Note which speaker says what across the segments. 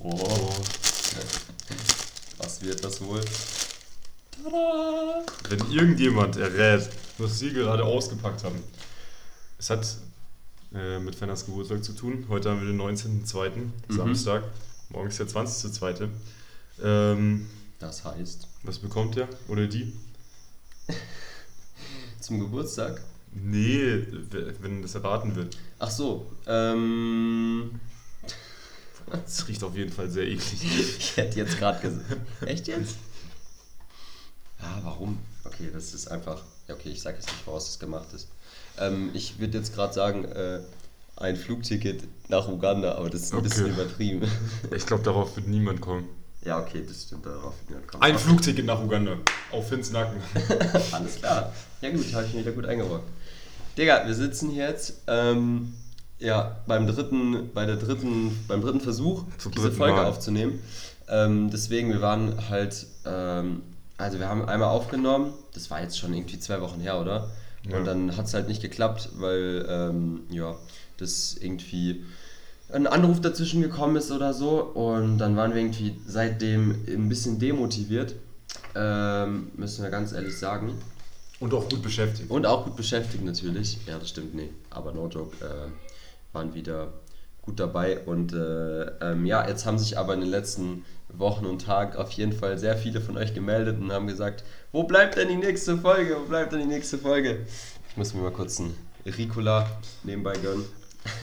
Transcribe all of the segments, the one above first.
Speaker 1: Oh. Was wird das wohl?
Speaker 2: Tada! Wenn irgendjemand errät, was Sie gerade ausgepackt haben. Es hat äh, mit Fenners Geburtstag zu tun. Heute haben wir den 19.02. Mhm. Samstag. Morgen ist der 20.02. Ähm,
Speaker 1: das heißt.
Speaker 2: Was bekommt er oder die?
Speaker 1: Zum Geburtstag?
Speaker 2: Nee, wenn das erraten wird.
Speaker 1: Ach so. Ähm.
Speaker 2: Das riecht auf jeden Fall sehr eklig.
Speaker 1: ich hätte jetzt gerade gesagt. Echt jetzt? Ja, warum? Okay, das ist einfach. Ja, okay, ich sage jetzt nicht, woraus das gemacht ist. Ähm, ich würde jetzt gerade sagen, äh, ein Flugticket nach Uganda, aber das ist ein okay. bisschen übertrieben.
Speaker 2: Ich glaube, darauf wird niemand kommen.
Speaker 1: Ja, okay, das stimmt, darauf wird
Speaker 2: niemand kommen. Ein okay. Flugticket nach Uganda. Auf Finns Nacken.
Speaker 1: Alles klar. Ja, gut, habe ich mich wieder gut eingerockt. Digga, wir sitzen jetzt. Ähm, ja, beim dritten, bei der dritten, beim dritten Versuch, Zum diese Folge Mal. aufzunehmen. Ähm, deswegen, wir waren halt, ähm, also wir haben einmal aufgenommen, das war jetzt schon irgendwie zwei Wochen her, oder? Ja. Und dann hat es halt nicht geklappt, weil, ähm, ja, das irgendwie ein Anruf dazwischen gekommen ist oder so. Und dann waren wir irgendwie seitdem ein bisschen demotiviert, ähm, müssen wir ganz ehrlich sagen.
Speaker 2: Und auch gut beschäftigt.
Speaker 1: Und auch gut beschäftigt natürlich. Ja, das stimmt, nee. Aber no joke. Äh, waren wieder gut dabei. Und äh, ähm, ja, jetzt haben sich aber in den letzten Wochen und Tagen auf jeden Fall sehr viele von euch gemeldet und haben gesagt, wo bleibt denn die nächste Folge? Wo bleibt denn die nächste Folge? Ich muss mir mal kurz einen Ricola nebenbei gönnen.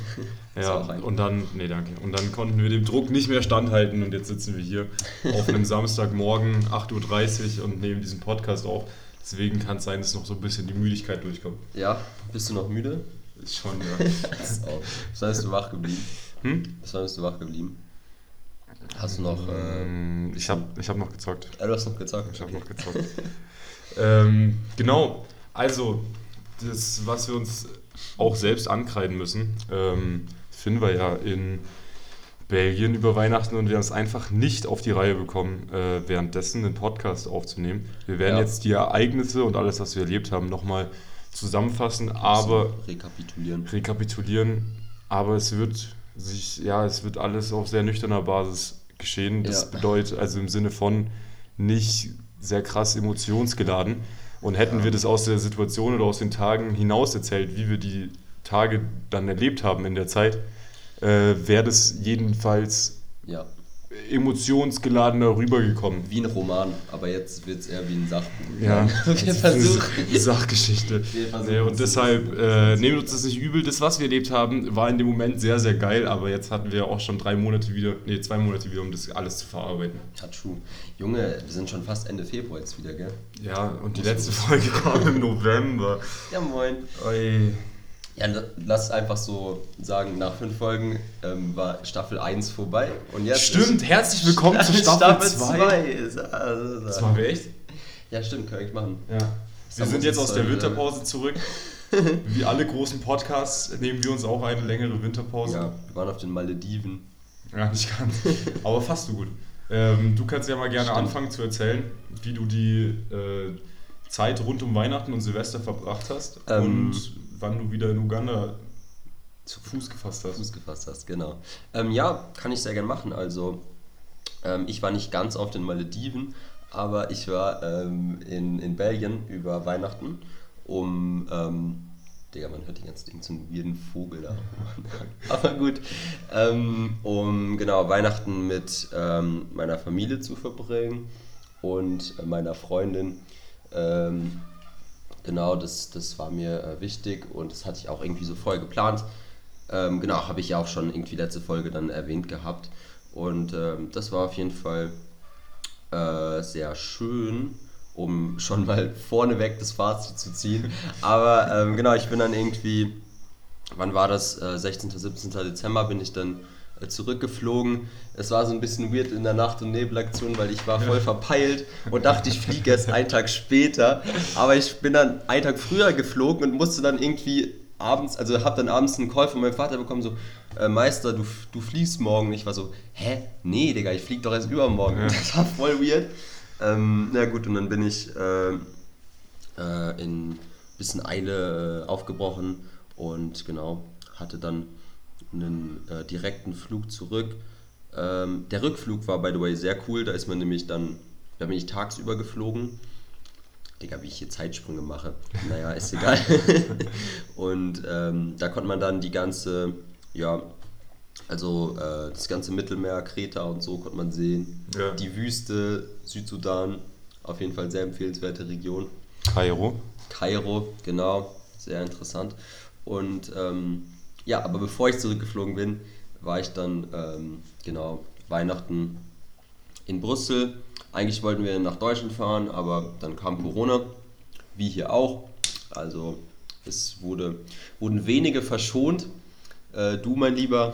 Speaker 2: ja, und dann, nee, danke. Und dann konnten wir dem Druck nicht mehr standhalten und jetzt sitzen wir hier auf einem Samstagmorgen, 8.30 Uhr und nehmen diesen Podcast auf. Deswegen kann es sein, dass noch so ein bisschen die Müdigkeit durchkommt.
Speaker 1: Ja, bist du noch müde?
Speaker 2: Schon, ja.
Speaker 1: Was heißt du wach geblieben? Hm? Was heißt du wach geblieben? Hast du noch.
Speaker 2: Äh, ich habe ich hab noch gezockt.
Speaker 1: Ja, du hast noch gezockt.
Speaker 2: Ich habe noch gezockt. ähm, genau, also, das, was wir uns auch selbst ankreiden müssen, ähm, Finn war ja in Belgien über Weihnachten und wir haben es einfach nicht auf die Reihe bekommen, äh, währenddessen einen Podcast aufzunehmen. Wir werden ja. jetzt die Ereignisse und alles, was wir erlebt haben, nochmal zusammenfassen, aber
Speaker 1: rekapitulieren.
Speaker 2: rekapitulieren. Aber es wird sich, ja, es wird alles auf sehr nüchterner Basis geschehen. Das ja. bedeutet also im Sinne von nicht sehr krass emotionsgeladen. Und hätten ja. wir das aus der Situation oder aus den Tagen hinaus erzählt, wie wir die Tage dann erlebt haben in der Zeit, äh, wäre das jedenfalls
Speaker 1: ja
Speaker 2: emotionsgeladener rübergekommen.
Speaker 1: Wie ein Roman, aber jetzt wird es eher wie ein Sachbuch.
Speaker 2: Ja, wir versuchen. Sachgeschichte. Wir nee, und deshalb äh, nehmen uns das nicht übel. Das, was wir erlebt haben, war in dem Moment sehr, sehr geil, aber jetzt hatten wir auch schon drei Monate wieder, nee, zwei Monate wieder, um das alles zu verarbeiten.
Speaker 1: Ja, true. Junge, wir sind schon fast Ende Februar jetzt wieder, gell?
Speaker 2: Ja, und die letzte Folge kam im November.
Speaker 1: Ja, moin. Oi. Ja, lass einfach so sagen, nach fünf Folgen ähm, war Staffel 1 vorbei. Und jetzt
Speaker 2: stimmt, herzlich willkommen zu Staffel 2.
Speaker 1: Also,
Speaker 2: das machen wir echt?
Speaker 1: Ja, stimmt, kann ich machen.
Speaker 2: Ja. Wir sind jetzt aus der Winterpause zurück. Wie alle großen Podcasts nehmen wir uns auch eine längere Winterpause.
Speaker 1: Ja, wir waren auf den Malediven.
Speaker 2: Ja, nicht ganz. Aber fast so gut. Ähm, du kannst ja mal gerne Stimmt. anfangen zu erzählen, wie du die äh, Zeit rund um Weihnachten und Silvester verbracht hast ähm, und wann du wieder in Uganda zu Fuß gefasst hast.
Speaker 1: Fuß gefasst hast, genau. Ähm, ja, kann ich sehr gerne machen. Also, ähm, ich war nicht ganz auf den Malediven, aber ich war ähm, in, in Belgien über Weihnachten, um. Ähm, Digga, man hört die ganze Ding zum weirden Vogel da. aber gut. Ähm, um genau Weihnachten mit ähm, meiner Familie zu verbringen und meiner Freundin. Genau, das, das war mir äh, wichtig und das hatte ich auch irgendwie so vorher geplant. Ähm, genau, habe ich ja auch schon irgendwie letzte Folge dann erwähnt gehabt. Und ähm, das war auf jeden Fall äh, sehr schön, um schon mal vorneweg das Fazit zu ziehen. Aber ähm, genau, ich bin dann irgendwie, wann war das? Äh, 16. 17. Dezember bin ich dann zurückgeflogen. Es war so ein bisschen weird in der Nacht- und Nebelaktion, weil ich war voll verpeilt und dachte, ich fliege erst einen Tag später. Aber ich bin dann einen Tag früher geflogen und musste dann irgendwie abends, also habe dann abends einen Call von meinem Vater bekommen, so, äh, Meister, du, du fliegst morgen. Ich war so, hä? Nee, Digga, ich fliege doch erst übermorgen. Ja. Das war voll weird. Ähm, na gut, und dann bin ich äh, äh, in bisschen Eile äh, aufgebrochen und genau, hatte dann einen äh, direkten Flug zurück Ähm, der Rückflug war, by the way, sehr cool. Da ist man nämlich dann, da bin ich tagsüber geflogen. Digga, wie ich hier Zeitsprünge mache. Naja, ist egal. und ähm, da konnte man dann die ganze, ja, also äh, das ganze Mittelmeer, Kreta und so konnte man sehen.
Speaker 2: Ja.
Speaker 1: Die Wüste, Südsudan, auf jeden Fall sehr empfehlenswerte Region.
Speaker 2: Kairo.
Speaker 1: Kairo, genau, sehr interessant. Und ähm, ja, aber bevor ich zurückgeflogen bin, war ich dann, ähm, genau, Weihnachten in Brüssel. Eigentlich wollten wir nach Deutschland fahren, aber dann kam Corona, wie hier auch. Also es wurde, wurden wenige verschont. Äh, du, mein Lieber,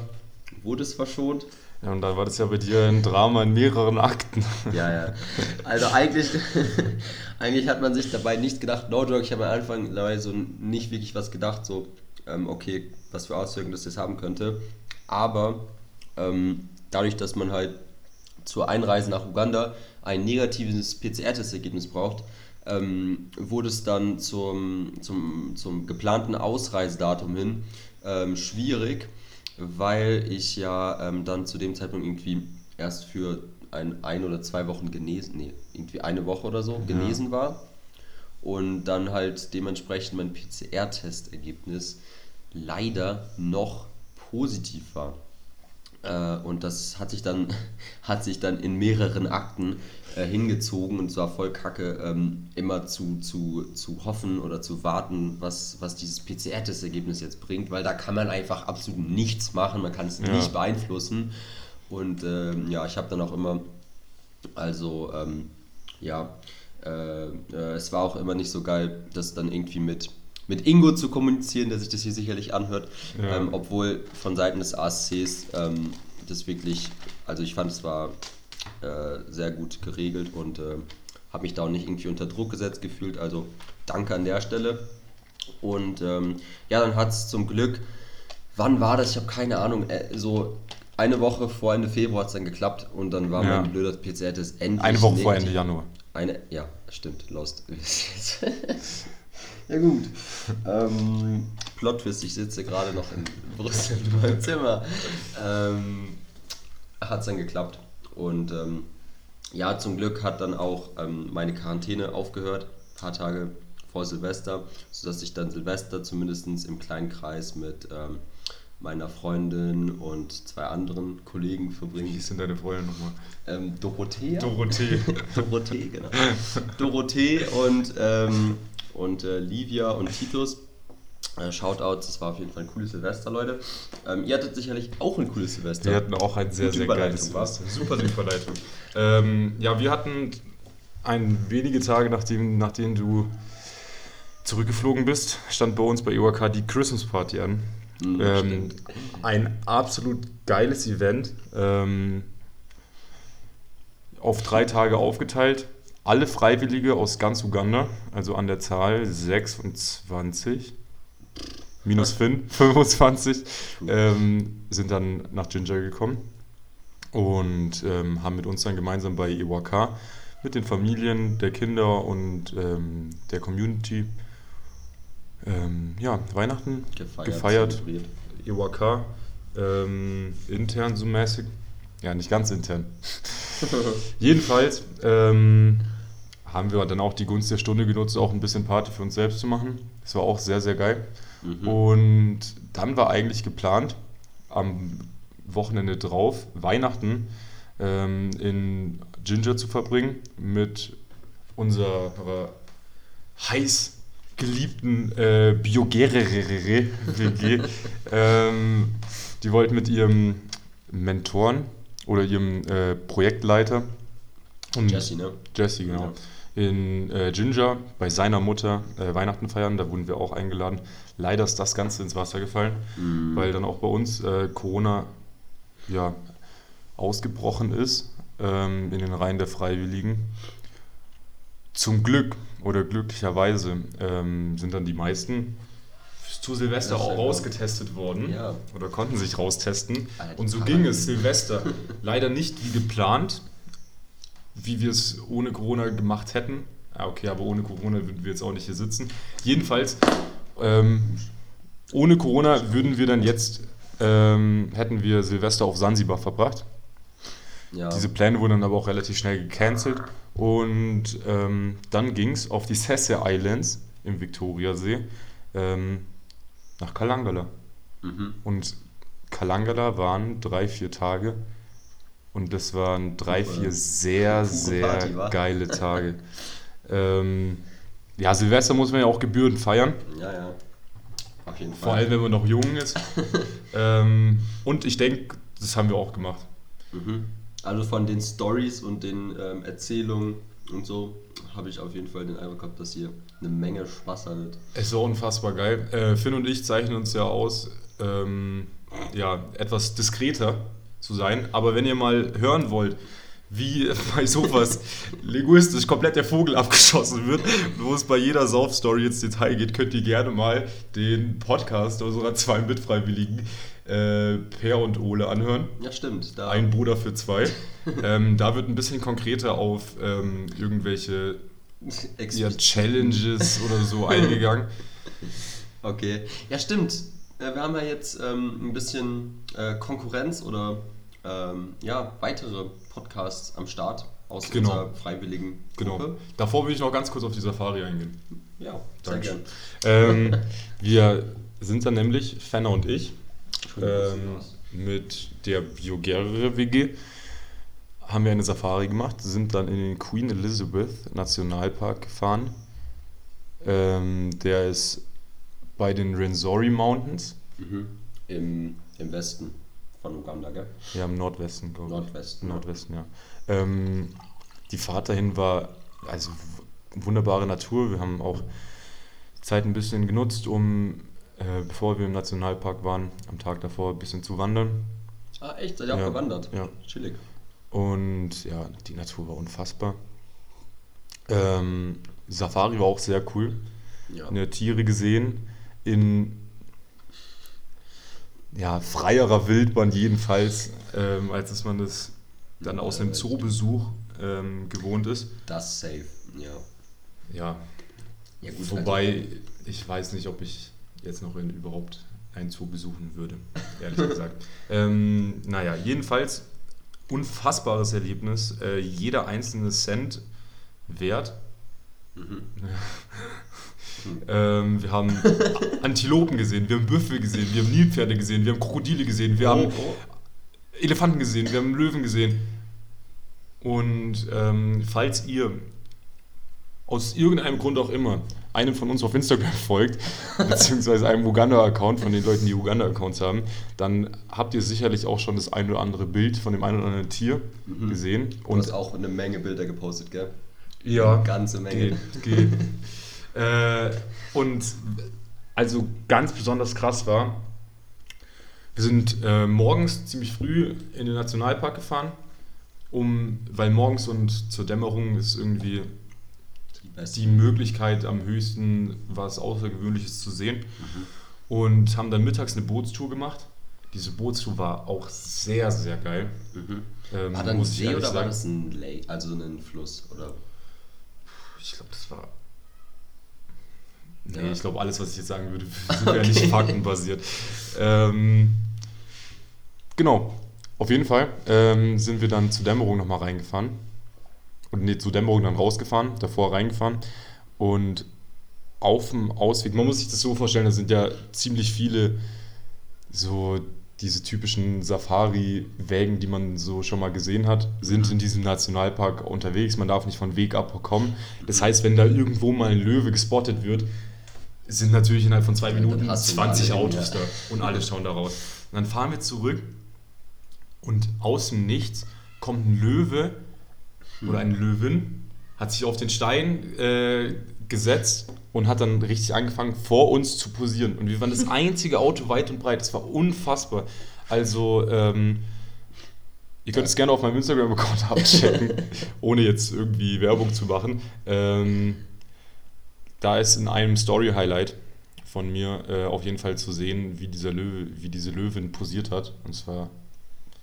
Speaker 1: wurdest verschont.
Speaker 2: Ja, und dann war das ja bei dir ein Drama in mehreren Akten.
Speaker 1: Ja, ja. Also eigentlich, eigentlich hat man sich dabei nicht gedacht, no joke, ich habe am Anfang dabei so nicht wirklich was gedacht, so, ähm, okay, was für Auswirkungen das jetzt haben könnte. Aber ähm, dadurch, dass man halt zur Einreise nach Uganda ein negatives PCR-Testergebnis braucht, ähm, wurde es dann zum, zum, zum geplanten Ausreisedatum hin ähm, schwierig, weil ich ja ähm, dann zu dem Zeitpunkt irgendwie erst für ein, ein oder zwei Wochen genesen, nee, irgendwie eine Woche oder so genesen war und dann halt dementsprechend mein PCR-Testergebnis leider noch positiv war. Äh, und das hat sich dann, hat sich dann in mehreren Akten äh, hingezogen und zwar voll kacke, ähm, immer zu, zu, zu hoffen oder zu warten, was, was dieses PCR-Testergebnis jetzt bringt, weil da kann man einfach absolut nichts machen, man kann es
Speaker 2: Ja.
Speaker 1: nicht beeinflussen. Und ähm, ja, ich habe dann auch immer, also ähm, ja, äh, äh, es war auch immer nicht so geil, das dann irgendwie mit, mit Ingo zu kommunizieren, der sich das hier sicherlich anhört,
Speaker 2: Ja.
Speaker 1: ähm, obwohl von Seiten des ASCs ähm, das wirklich, also ich fand es war äh, sehr gut geregelt und äh, habe mich da auch nicht irgendwie unter Druck gesetzt gefühlt, also danke an der Stelle. Und ähm, ja, dann hat es zum Glück, wann war das? Ich habe keine Ahnung, äh, so eine Woche vor Ende Februar hat es dann geklappt und dann war
Speaker 2: Ja.
Speaker 1: mein blöder PCR-Test endlich.
Speaker 2: Eine Woche vor
Speaker 1: negativ.
Speaker 2: Ende Januar.
Speaker 1: Eine, ja, stimmt, Lost. ja gut. Ähm, Plot Twist, ich sitze gerade noch in Brüssel in meinem Zimmer. Ähm, hat es dann geklappt. Und ähm, ja, zum Glück hat dann auch ähm, meine Quarantäne aufgehört, ein paar Tage vor Silvester, sodass ich dann Silvester zumindest im kleinen Kreis mit ähm, meiner Freundin und zwei anderen Kollegen
Speaker 2: Wie
Speaker 1: verbringen.
Speaker 2: hieß denn deine Freundin nochmal?
Speaker 1: Ähm, Dorothea?
Speaker 2: Dorothee.
Speaker 1: Dorothee, genau. Dorothee und, ähm, und äh, Livia und Titus. Äh, Shoutouts, das war auf jeden Fall ein cooles Silvester, Leute. Ähm, ihr hattet sicherlich auch ein cooles Silvester.
Speaker 2: Wir hatten auch ein sehr,
Speaker 1: Gute
Speaker 2: sehr geiles? Silvester. Super Überleitung. ähm, ja, wir hatten ein wenige Tage nachdem, nachdem du zurückgeflogen bist, stand bei uns bei EOK die Christmas Party an.
Speaker 1: Mhm,
Speaker 2: ähm, ein absolut geiles Event. Ähm, auf drei Tage aufgeteilt. Alle Freiwillige aus ganz Uganda, also an der Zahl 26, minus Finn, 25, ähm, sind dann nach Ginger gekommen und ähm, haben mit uns dann gemeinsam bei EWK mit den Familien der Kinder und ähm, der Community ähm, ja, Weihnachten
Speaker 1: gefeiert.
Speaker 2: gefeiert. EWK ähm, intern so mäßig. Ja, nicht ganz intern. Jedenfalls ähm, haben wir dann auch die Gunst der Stunde genutzt, auch ein bisschen Party für uns selbst zu machen. Das war auch sehr, sehr geil.
Speaker 1: Mhm.
Speaker 2: Und dann war eigentlich geplant, am Wochenende drauf, Weihnachten, ähm, in Ginger zu verbringen mit unserer heiß geliebten äh, Biogere-WG. ähm, die wollten mit ihrem Mentoren oder ihrem äh, Projektleiter und
Speaker 1: Jesse, ne?
Speaker 2: Jesse, genau. In äh, Ginger bei seiner Mutter äh, Weihnachten feiern. Da wurden wir auch eingeladen. Leider ist das Ganze ins Wasser gefallen,
Speaker 1: Mhm.
Speaker 2: weil dann auch bei uns äh, Corona ja, ausgebrochen ist ähm, in den Reihen der Freiwilligen. Zum Glück oder glücklicherweise ähm, sind dann die meisten zu Silvester auch rausgetestet worden
Speaker 1: Ja.
Speaker 2: oder konnten sich raustesten.
Speaker 1: Alter,
Speaker 2: Und so ging es Silvester leider nicht wie geplant, wie wir es ohne Corona gemacht hätten. Ja, okay, aber ohne Corona würden wir jetzt auch nicht hier sitzen. Jedenfalls, ähm, ohne Corona würden wir dann jetzt, ähm, hätten wir Silvester auf Sansibar verbracht.
Speaker 1: Ja.
Speaker 2: Diese Pläne wurden dann aber auch relativ schnell gecancelt. Und ähm, dann ging es auf die Sesse Islands im Viktoriasee ähm, nach Kalangala.
Speaker 1: Mhm.
Speaker 2: Und Kalangala waren drei, vier Tage. Und das waren drei, vier sehr, sehr
Speaker 1: Party,
Speaker 2: geile Tage. ähm, ja, Silvester muss man ja auch gebührend feiern.
Speaker 1: Ja, ja. Auf jeden Fall.
Speaker 2: Vor allem, wenn man noch jung ist. ähm, und ich denke, das haben wir auch gemacht.
Speaker 1: Mhm. Also von den Stories und den ähm, Erzählungen und so habe ich auf jeden Fall den Eindruck gehabt, dass ihr eine Menge Spaß hattet.
Speaker 2: Es war unfassbar geil. Äh, Finn und ich zeichnen uns ja aus, ähm, ja, etwas diskreter zu sein. Aber wenn ihr mal hören wollt, wie bei sowas linguistisch komplett der Vogel abgeschossen wird, wo es bei jeder Sauf-Story ins Detail geht, könnt ihr gerne mal den Podcast unserer zwei Mitfreiwilligen äh, Per und Ole anhören.
Speaker 1: Ja, stimmt. Da
Speaker 2: Ein Bruder für zwei. ähm, da wird ein bisschen konkreter auf ähm, irgendwelche ja, Challenges oder so eingegangen.
Speaker 1: Okay. Ja, stimmt. Äh, Wir haben ja jetzt ähm, ein bisschen äh, Konkurrenz oder ähm, ja, weitere Podcasts am Start aus
Speaker 2: Genau.
Speaker 1: unserer freiwilligen Gruppe.
Speaker 2: Genau. Davor will ich noch ganz kurz auf die Safari eingehen.
Speaker 1: Ja, sehr
Speaker 2: Dankeschön.
Speaker 1: gerne.
Speaker 2: Ähm, wir sind dann nämlich, Fenner und ich, ähm, mit der Biogerre WG haben wir eine Safari gemacht, sind dann in den Queen Elizabeth Nationalpark gefahren. Ähm, der ist bei den Renzori Mountains,
Speaker 1: Mhm. Im, Im Westen von Uganda, gell?
Speaker 2: ja im Nordwesten, glaube ich.
Speaker 1: Nordwesten.
Speaker 2: Nordwesten, ja. Ähm, die Fahrt dahin war also wunderbare Natur. Wir haben auch die Zeit ein bisschen genutzt, um, äh, bevor wir im Nationalpark waren, am Tag davor ein bisschen zu wandern.
Speaker 1: Ah, echt? Seid ihr auch
Speaker 2: Ja,
Speaker 1: gewandert?
Speaker 2: ja.
Speaker 1: Chillig.
Speaker 2: Und ja, die Natur war unfassbar. Ähm, Safari war auch sehr cool.
Speaker 1: Ja.
Speaker 2: Eine Tiere gesehen in ja, freierer Wildbahn jedenfalls, ähm, als dass man das dann aus einem Zoobesuch ähm, gewohnt ist.
Speaker 1: Das safe, ja.
Speaker 2: Ja,
Speaker 1: Ja, gut.
Speaker 2: wobei ich weiß nicht, ob ich jetzt noch in, überhaupt einen Zoo besuchen würde, ehrlich gesagt. ähm, naja, jedenfalls unfassbares Erlebnis. Äh, jeder einzelne Cent wert.
Speaker 1: Also,
Speaker 2: Ähm, wir haben Antilopen gesehen, wir haben Büffel gesehen, wir haben Nilpferde gesehen, wir haben Krokodile gesehen, wir haben
Speaker 1: Oh, oh.
Speaker 2: Elefanten gesehen, wir haben Löwen gesehen. Und ähm, falls ihr aus irgendeinem Grund auch immer einem von uns auf Instagram folgt, beziehungsweise einem Uganda-Account von den Leuten, die Uganda-Accounts haben, dann habt ihr sicherlich auch schon das ein oder andere Bild von dem einen oder anderen Tier
Speaker 1: Mhm.
Speaker 2: gesehen.
Speaker 1: Du hast auch eine Menge Bilder gepostet, gell?
Speaker 2: ja,
Speaker 1: Eine ganze Menge.
Speaker 2: Geht, geht. äh, und also ganz besonders krass war, wir sind äh, morgens ziemlich früh in den Nationalpark gefahren, um, weil morgens und zur Dämmerung ist irgendwie
Speaker 1: Die
Speaker 2: Möglichkeit am höchsten was Außergewöhnliches zu sehen. Und haben dann mittags eine Bootstour gemacht. Diese Bootstour war auch sehr, sehr geil.
Speaker 1: Mhm.
Speaker 2: Ähm,
Speaker 1: War da ein See oder war
Speaker 2: sagen.
Speaker 1: das ein Lake, also ein Fluss? Oder?
Speaker 2: Ich glaube, das war. Nee,
Speaker 1: Ja.
Speaker 2: ich glaube, alles, was ich jetzt sagen würde, sind ja nicht faktenbasiert. Ähm, genau, auf jeden Fall ähm, sind wir dann zur Dämmerung nochmal reingefahren. Und nee, zur Dämmerung dann rausgefahren, davor reingefahren. Und auf dem Ausweg, man muss sich das so vorstellen, da sind ja ziemlich viele so diese typischen Safari-Wägen, die man so schon mal gesehen hat, sind in diesem Nationalpark unterwegs. Man darf nicht von Weg abkommen. Das heißt, wenn da irgendwo mal ein Löwe gespottet wird, sind natürlich innerhalb von zwei Minuten
Speaker 1: hast du
Speaker 2: 20
Speaker 1: alle,
Speaker 2: Autos da und alle schauen da raus. Und dann fahren wir zurück und aus dem Nichts kommt ein Löwe oder eine Löwin, hat sich auf den Stein äh, gesetzt und hat dann richtig angefangen, vor uns zu posieren. Und wir waren das einzige Auto weit und breit. Das war unfassbar. Also, ähm, ihr könnt es gerne auf meinem Instagram-Account abchecken, ohne jetzt irgendwie Werbung zu machen. Ähm, da ist in einem Story-Highlight von mir äh, auf jeden Fall zu sehen, wie dieser Löwe, wie diese Löwin posiert hat. Und zwar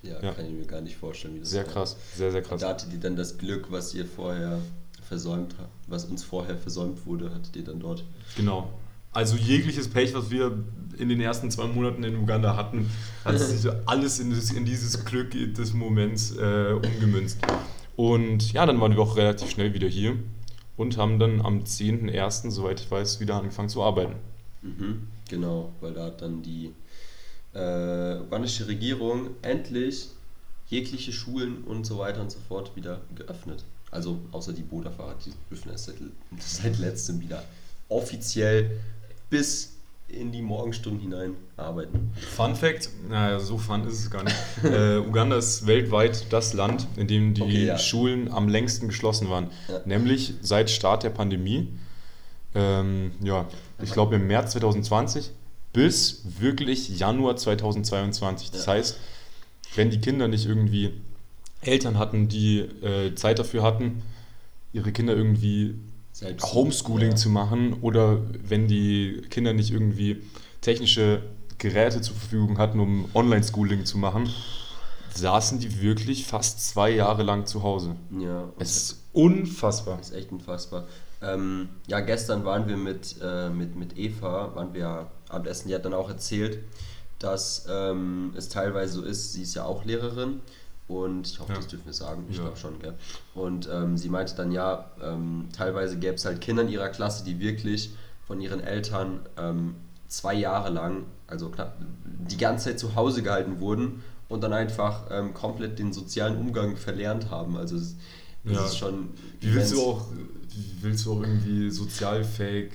Speaker 1: Ja,
Speaker 2: Ja.
Speaker 1: kann ich mir gar nicht vorstellen, wie das
Speaker 2: sehr
Speaker 1: war.
Speaker 2: krass, sehr, sehr krass.
Speaker 1: Da hattet ihr dann das Glück, was ihr vorher versäumt habt, was uns vorher versäumt wurde, hattet ihr dann dort.
Speaker 2: Genau. Also jegliches Pech, was wir in den ersten zwei Monaten in Uganda hatten, hat sich alles in, das, in dieses Glück des Moments äh, umgemünzt. Und ja, dann waren wir auch relativ schnell wieder hier und haben dann am 10.01., soweit ich weiß, wieder angefangen zu arbeiten.
Speaker 1: Mhm, genau, weil da hat dann die äh, ugandische Regierung endlich jegliche Schulen und so weiter und so fort wieder geöffnet. Also außer die Boderfahrer, die dürfen erst seit, seit letztem wieder offiziell bis in die Morgenstunden hinein arbeiten.
Speaker 2: Fun Fact, naja, so fun ist es gar nicht. äh, Uganda ist weltweit das Land, in dem die
Speaker 1: Okay, ja.
Speaker 2: Schulen am längsten geschlossen waren.
Speaker 1: Ja.
Speaker 2: Nämlich seit Start der Pandemie. Ähm, ja, ich glaube im März 2020 bis wirklich Januar 2022. Das
Speaker 1: Ja.
Speaker 2: heißt, wenn die Kinder nicht irgendwie Eltern hatten, die äh, Zeit dafür hatten, ihre Kinder irgendwie
Speaker 1: Selbst
Speaker 2: Homeschooling
Speaker 1: ja.
Speaker 2: zu machen oder wenn die Kinder nicht irgendwie technische Geräte zur Verfügung hatten, um Online-Schooling zu machen, saßen die wirklich fast zwei Jahre lang zu Hause.
Speaker 1: Ja,
Speaker 2: Es ist unfassbar.
Speaker 1: Ist echt unfassbar. Ähm, ja, gestern waren wir mit, äh, mit, mit Eva, waren wir Abendessen, die hat dann auch erzählt, dass ähm, es teilweise so ist, sie ist ja auch Lehrerin und ich hoffe,
Speaker 2: Ja.
Speaker 1: das dürfen wir sagen, ich
Speaker 2: Ja.
Speaker 1: glaube schon, gell? Und ähm, sie meinte dann, ja, ähm, teilweise gäbe es halt Kinder in ihrer Klasse, die wirklich von ihren Eltern ähm, zwei Jahre lang, also knapp, die ganze Zeit zu Hause gehalten wurden und dann einfach ähm, komplett den sozialen Umgang verlernt haben. Also es, es
Speaker 2: Ja.
Speaker 1: ist schon
Speaker 2: Wie willst du auch, wie willst du auch irgendwie sozialfähig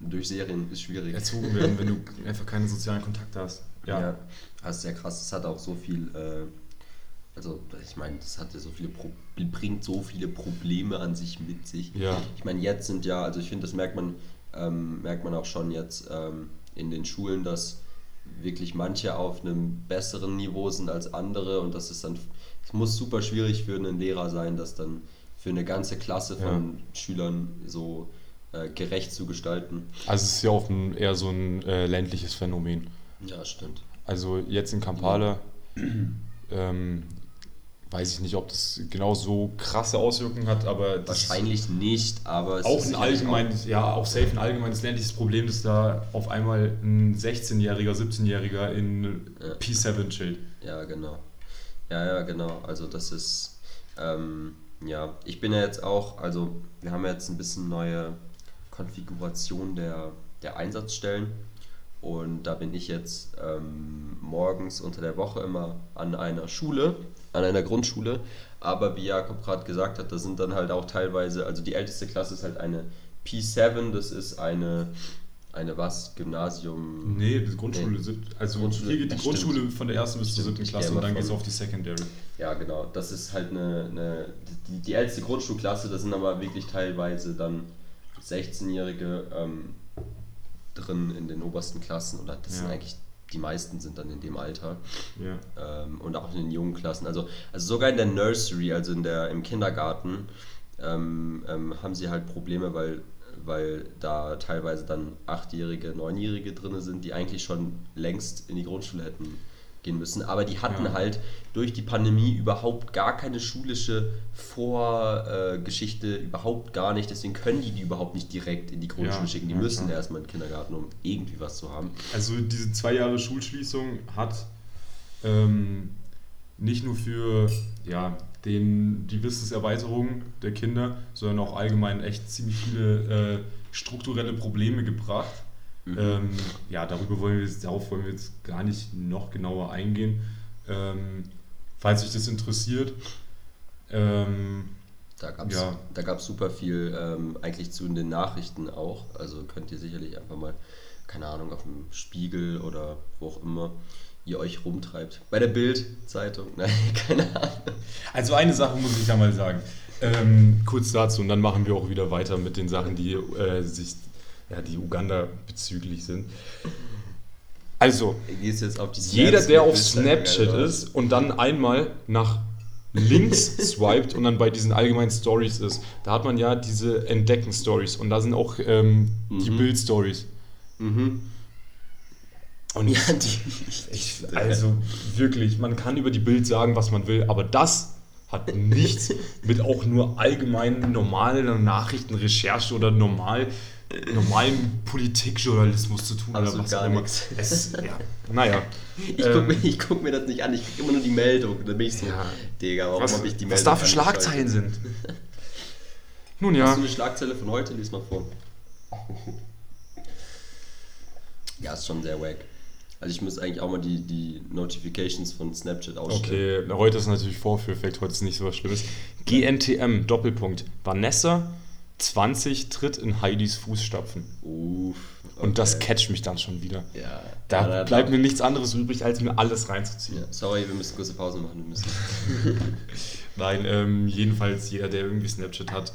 Speaker 1: Durch Serien ist schwierig.
Speaker 2: erzogen werden, wenn du einfach keine sozialen Kontakte hast?
Speaker 1: Ja. Das ist sehr krass. Das hat auch so viel, äh, also ich meine, das hat ja so viele Pro bringt so viele Probleme an sich mit sich.
Speaker 2: Ja.
Speaker 1: Ich meine, jetzt sind ja, also ich finde, das merkt man, ähm, merkt man auch schon jetzt ähm, in den Schulen, dass wirklich manche auf einem besseren Niveau sind als andere und das ist dann, es muss super schwierig für einen Lehrer sein, das dann für eine ganze Klasse von Schülern so äh, gerecht zu gestalten.
Speaker 2: Also es ist ja auch ein, eher so ein äh, ländliches Phänomen.
Speaker 1: Ja, stimmt.
Speaker 2: Also jetzt in Kampala ähm, weiß ich nicht, ob das genau so krasse Auswirkungen hat, aber das
Speaker 1: Wahrscheinlich nicht, aber es
Speaker 2: auch
Speaker 1: ist
Speaker 2: ein allgemeines, ja, auch safe ein allgemeines ländliches Problem, dass da auf einmal ein 16-Jähriger, 17-Jähriger in
Speaker 1: Ja.
Speaker 2: P7 chillt.
Speaker 1: Auch, ja, genau. Ja, ja, genau. Also das ist, ähm, ja, ich bin ja jetzt auch, also wir haben jetzt ein bisschen neue Konfiguration der, der Einsatzstellen und da bin ich jetzt ähm, morgens unter der Woche immer an einer Schule, an einer Grundschule, aber wie Jakob gerade gesagt hat, da sind dann halt auch teilweise, also die älteste Klasse ist halt eine P7, das ist eine, eine was, Gymnasium...
Speaker 2: Nee, die Grundschule,
Speaker 1: Nee.
Speaker 2: sieb- also
Speaker 1: Grundschule,
Speaker 2: hier geht die
Speaker 1: das
Speaker 2: Grundschule von der ersten bis zur
Speaker 1: Stimmt,
Speaker 2: siebten Klasse und dann geht es auf die Secondary.
Speaker 1: Ja, genau. Das ist halt eine, eine die, die älteste Grundschulklasse, das sind aber wirklich teilweise dann 16-Jährige ähm, drin in den obersten Klassen oder das sind
Speaker 2: Ja.
Speaker 1: eigentlich die meisten sind dann in dem Alter
Speaker 2: Ja.
Speaker 1: ähm, und auch in den jungen Klassen. Also, also sogar in der Nursery, also in der, im Kindergarten, ähm, ähm, haben sie halt Probleme, weil, weil da teilweise dann Achtjährige, Neunjährige drin sind, die eigentlich schon längst in die Grundschule hätten gehen müssen. Aber die hatten
Speaker 2: Ja.
Speaker 1: halt durch die Pandemie überhaupt gar keine schulische Vorgeschichte, überhaupt gar nicht. Deswegen können die die überhaupt nicht direkt in die Grundschule
Speaker 2: Ja,
Speaker 1: schicken. Die
Speaker 2: ja,
Speaker 1: müssen
Speaker 2: klar.
Speaker 1: erstmal in den Kindergarten, um irgendwie was zu haben.
Speaker 2: Also diese zwei Jahre Schulschließung hat ähm, nicht nur für ja, den, die Wissenserweiterung der Kinder, sondern auch allgemein echt ziemlich viele äh, strukturelle Probleme gebracht.
Speaker 1: Mhm.
Speaker 2: Ähm, ja, darüber wollen wir jetzt, darauf wollen wir jetzt gar nicht noch genauer eingehen. Ähm, falls euch das interessiert, ähm,
Speaker 1: Da gab es
Speaker 2: Ja.
Speaker 1: da gab's super viel ähm, eigentlich zu den Nachrichten auch. Also könnt ihr sicherlich einfach mal, keine Ahnung, auf dem Spiegel oder wo auch immer ihr euch rumtreibt. Bei der Bild-Zeitung, nein, keine Ahnung.
Speaker 2: Also eine Sache muss ich ja mal sagen. Ähm, kurz dazu und dann machen wir auch wieder weiter mit den Sachen, die äh, sich, ja, die Uganda bezüglich sind. Also,
Speaker 1: auf die
Speaker 2: jeder, der auf Snapchat
Speaker 1: also.
Speaker 2: ist und dann einmal nach links swiped und dann bei diesen allgemeinen Stories ist, da hat man ja diese Entdecken-Stories und da sind auch ähm, die
Speaker 1: Mhm.
Speaker 2: Bild-Stories.
Speaker 1: Mhm.
Speaker 2: Und
Speaker 1: Ja, die.
Speaker 2: Ich, also wirklich, man kann über die Bild sagen, was man will, aber das hat nichts mit auch nur allgemeinen normalen Nachrichtenrecherche oder normal normalen Politikjournalismus zu tun
Speaker 1: Absolut
Speaker 2: oder was
Speaker 1: gar nichts.
Speaker 2: Es, ja, naja.
Speaker 1: Ich
Speaker 2: Ähm,
Speaker 1: gucke guck mir das nicht an, ich krieg immer nur die Meldung. Dann bin ich so,
Speaker 2: Ja.
Speaker 1: Digga, warum
Speaker 2: was,
Speaker 1: habe ich die Meldung
Speaker 2: was da für? Schlagzeilen sind. Nun
Speaker 1: Hast
Speaker 2: ja,
Speaker 1: du eine Schlagzeile von heute? Lies mal vor. Ja, ist schon sehr wack. Also ich muss eigentlich auch mal die, die Notifications von Snapchat ausstellen.
Speaker 2: okay, heute ist natürlich Vorführeffekt, heute ist nicht so was Schlimmes. GNTM, Doppelpunkt. Vanessa, 20, tritt in Heidis Fußstapfen.
Speaker 1: Uff.
Speaker 2: Und das
Speaker 1: okay.
Speaker 2: catcht mich dann schon wieder.
Speaker 1: Ja.
Speaker 2: Da
Speaker 1: da-
Speaker 2: bleibt mir nichts anderes übrig, als mir alles reinzuziehen.
Speaker 1: Ja, sorry, wir müssen kurze Pause machen. Wir müssen.
Speaker 2: Nein, ähm, jedenfalls jeder, der irgendwie Snapchat hat,